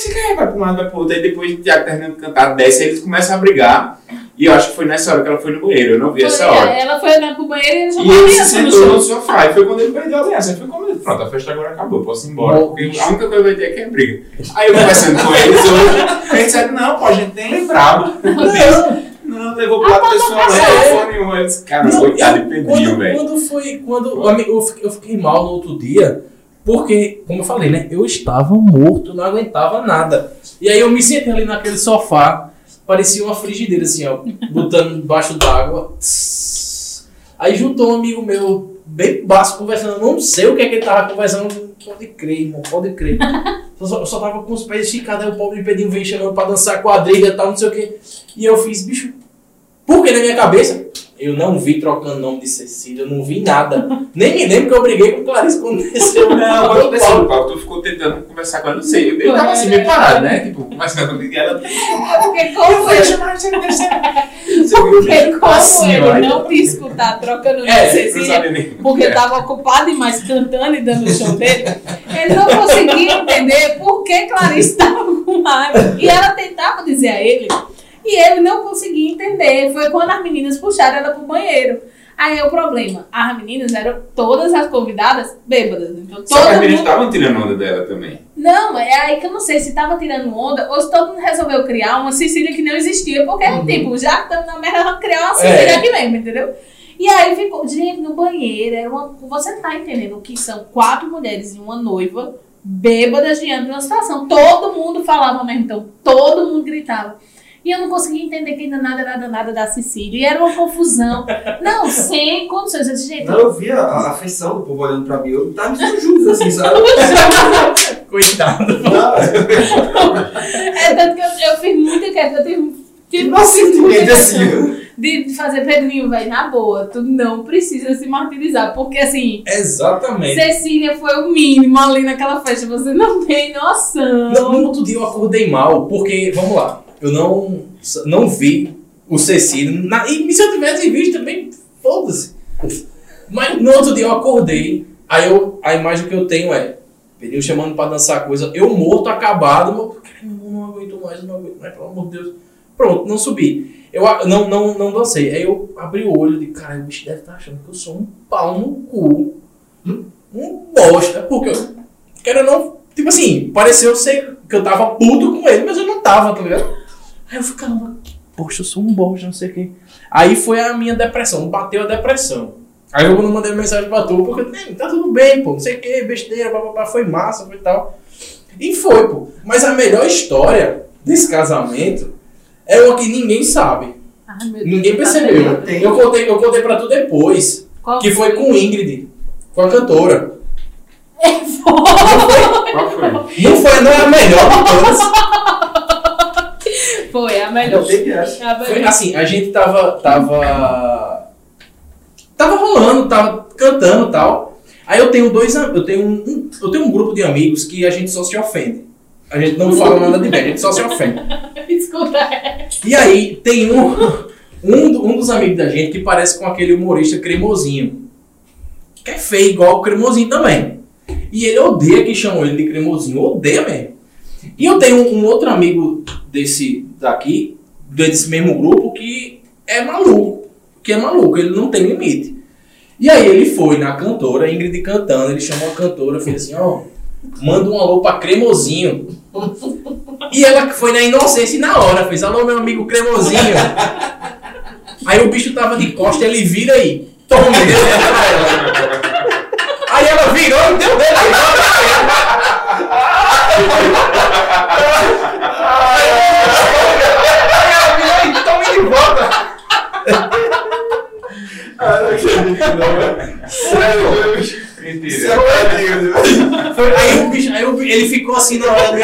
É esse cara, vai pra um lado, vai pro outro. Aí depois o Tiago terminando de cantar, desce, aí eles começam a brigar. E eu acho que foi nessa hora que ela foi no banheiro, eu não vi essa Foi, hora. Ela foi olhar pro banheiro e ele já E ele se sentou no sofá, e foi quando ele perdeu a aliança. Aí foi como ele, pronto, a festa agora acabou, posso ir embora. Bom, Porque a única coisa que vai ter é que é briga. Aí eu conversando com eles hoje, eles disseram, não, pô, a gente nem lembrava. Não, levou pro lado pessoal, não levou nenhum. Eu disse, cara, coitado Pedrinho, Quando, velho. quando foi. Quando eu eu fiquei mal no outro dia, porque, como eu falei, né? Eu estava morto, não aguentava nada. E aí eu me sentei ali naquele sofá, parecia uma frigideira, assim, ó, botando debaixo d'água. Aí juntou um amigo meu, bem baixo, conversando. Eu não sei o que é que ele tava conversando. Pode crer, irmão, pode crer. Eu só, só tava com os pés esticados, aí o pobre Pedrinho veio chamando pra dançar quadrilha e tal, não sei o que. E eu fiz, bicho, por que na minha cabeça? Eu não vi trocando nome de Cecília, eu não vi nada. Nem me lembro que eu briguei com Clarice quando desceu. Não, quando desceu no palco, tu ficou tentando conversar com ela, não sei. Eu, eu tava assim meio parado, né? Tipo, conversando e ela. Porque como descer. porque como Assim, ele não te escutar trocando É, de Cecília, sabe nem. porque É. tava ocupado demais cantando e dando o show dele, ele não conseguia entender por que Clarice estava com raiva. E ela tentava dizer a ele, e ele não conseguia entender. Foi quando as meninas puxaram ela pro banheiro. Aí é o problema. As meninas eram todas as convidadas bêbadas. Então Só que todo as meninas mundo. estavam tirando onda dela também. Não, é aí que eu não sei se tava tirando onda ou se todo mundo resolveu criar uma Cecília que não existia. Porque, tipo, já que estamos na merda, vamos criar uma Cecília É. aqui mesmo, entendeu? E aí ficou, gente, no banheiro, era uma, você tá entendendo que são quatro mulheres e uma noiva bêbadas diante de uma situação. Todo mundo falava mesmo tempo, todo mundo gritava. E eu não conseguia entender que ainda nada, nada, nada da Cecília. E era uma confusão. Não, sem condições. Eu disse, gente, Não, eu vi a, afeição do povo olhando pra mim. Eu tava juntos, assim, sabe? Coitado. Não, é tanto que eu, eu fiz muita questão. Eu tive, tive Tipo assim, muita gente, assim. questão de fazer Pedrinho, velho, na boa. Tu não precisa se martirizar. Porque, assim, Exatamente. Cecília foi o mínimo ali naquela festa. Você não tem noção. No, no outro dia eu acordei mal, porque, vamos lá, eu não, não vi o Cecílio. Na, e se eu tivesse visto também, foda-se. Mas no outro dia eu acordei, aí eu, a imagem que eu tenho é Pedrinho chamando pra dançar coisa, eu morto, acabado, meu, eu não aguento mais, não aguento mais, pelo amor de Deus. Pronto, não subi. Eu não, não, não dancei. Aí eu abri o olho e disse, cara, o bicho deve estar achando que eu sou um pau no cu. Um bosta. Porque eu quero não. Tipo assim, pareceu ser que eu tava puto com ele, mas eu não tava, tá ligado? Aí eu fiquei, caramba, poxa, eu sou um bosta, não sei o quê. Aí foi a minha depressão, bateu a depressão. Aí eu não mandei mensagem pra tu, porque "Nem, tá tudo bem, pô, não sei o que, besteira, papapá, foi massa, foi tal. E foi, pô. Mas a melhor história desse casamento é uma que ninguém sabe. Ai, Ninguém tá percebeu. vendo? Eu contei, eu contei pra tu depois. Qual Que foi com Ingrid, com a cantora. Qual foi? Não foi, não é a melhor de todas. Foi a Eu melhor. sei que acho. A Foi melhor. assim, a gente tava. Tava. Tava rolando, tava cantando e tal. Aí eu tenho dois. Eu tenho um, um- eu tenho um grupo de amigos que a gente só se ofende. A gente não fala nada de bem, a gente só se ofende. Escuta. E aí tem um, um, um dos amigos da gente que parece com aquele humorista cremosinho. Que é feio, igual o cremosinho também. E ele odeia que chamam ele de cremosinho, odeia mesmo. E eu tenho um outro amigo desse daqui, desse mesmo grupo, que é maluco. Que é maluco, ele não tem limite. E aí ele foi na cantora, Ingrid cantando, ele chamou a cantora, fez assim, ó, manda um alô pra cremosinho. E ela foi na inocência e na hora, fez, alô meu amigo cremosinho. Aí o bicho tava de costa, ele vira aí. Toma, deu dedo pra ela. Aí ela virou e deu dedo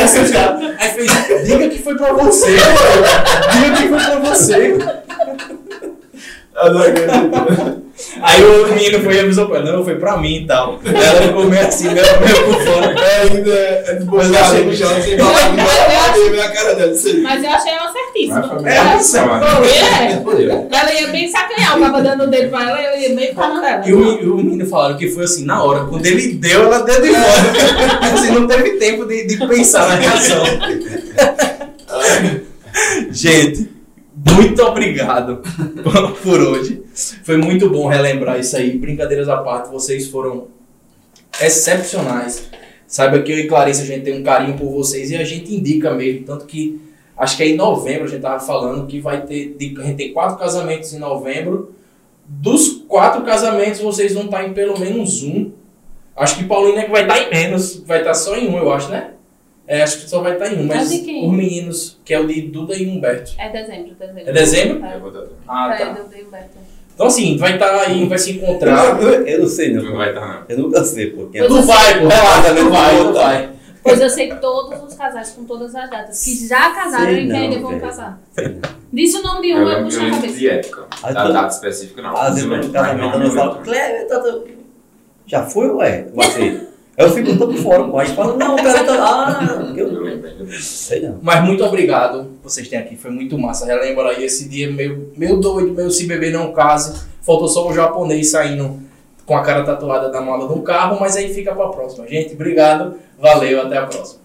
hora meio assustado. Aí fez, diga que foi pra você. Diga que foi pra você. Ah, não. Aí Aí o menino foi e avisou pra ela, não, foi pra mim e tal. Ela ficou meio assim, meio, meio por fora. É ainda é de boa, Mas eu achei- no chão, sem falar, não vai ver a cara dela, aí. Mas eu achei ela certíssima. É, Tava- falou. É. Ela ia bem sacanhar, eu tava dando o dedo pra ela e eu ia bem falando dela. E o, o menino falaram que foi assim, na hora. Quando ele deu, ela deu de volta. assim, não teve tempo de, de pensar na reação. Gente, muito obrigado por- por hoje. Foi muito bom relembrar isso aí. Brincadeiras à parte, vocês foram excepcionais. Saiba que eu e Clarice, a gente tem um carinho por vocês e a gente indica mesmo. Tanto que, acho que é em novembro, a gente tava falando que vai ter, de- a gente tem quatro casamentos em novembro. Dos quatro casamentos, vocês vão estar em pelo menos um. Acho que Paulina é que vai estar em menos, vai estar só em um, eu acho, né? É, acho que só vai estar em um, É mas quem? os meninos, que é o de Duda e Humberto. É dezembro, dezembro. É dezembro? Eu vou dar também. Ah, É, tá. Duda e Humberto. Então assim, vai estar aí, vai se encontrar. Eu, eu não sei, Não não. vai estar, não. Eu nunca sei, porque. Eu Não vai, pô, relaxa, não vai, não vai. Pois eu sei todos os casais com todas as datas. Que já casaram Sei e que não, ainda vão casar. Disse o nome de Eu um, eu lembro, puxo eu a cabeça. de época. Ah, Da então- data específica, não. Eu no lembro, casamento mas eu não falo. Cleber, tá, tá- já foi, ué? Como assim? Eu fico todo fora, pô. Aí fala, não, o cara tá. Ah, eu Eu não sei não. Mas muito obrigado por vocês terem aqui, foi muito massa. Relembra aí esse dia meio, meio doido, meio se beber não case. Faltou só o japonês saindo com a cara tatuada da mala de um carro, mas aí fica pra próxima. Gente, obrigado, valeu, até a próxima.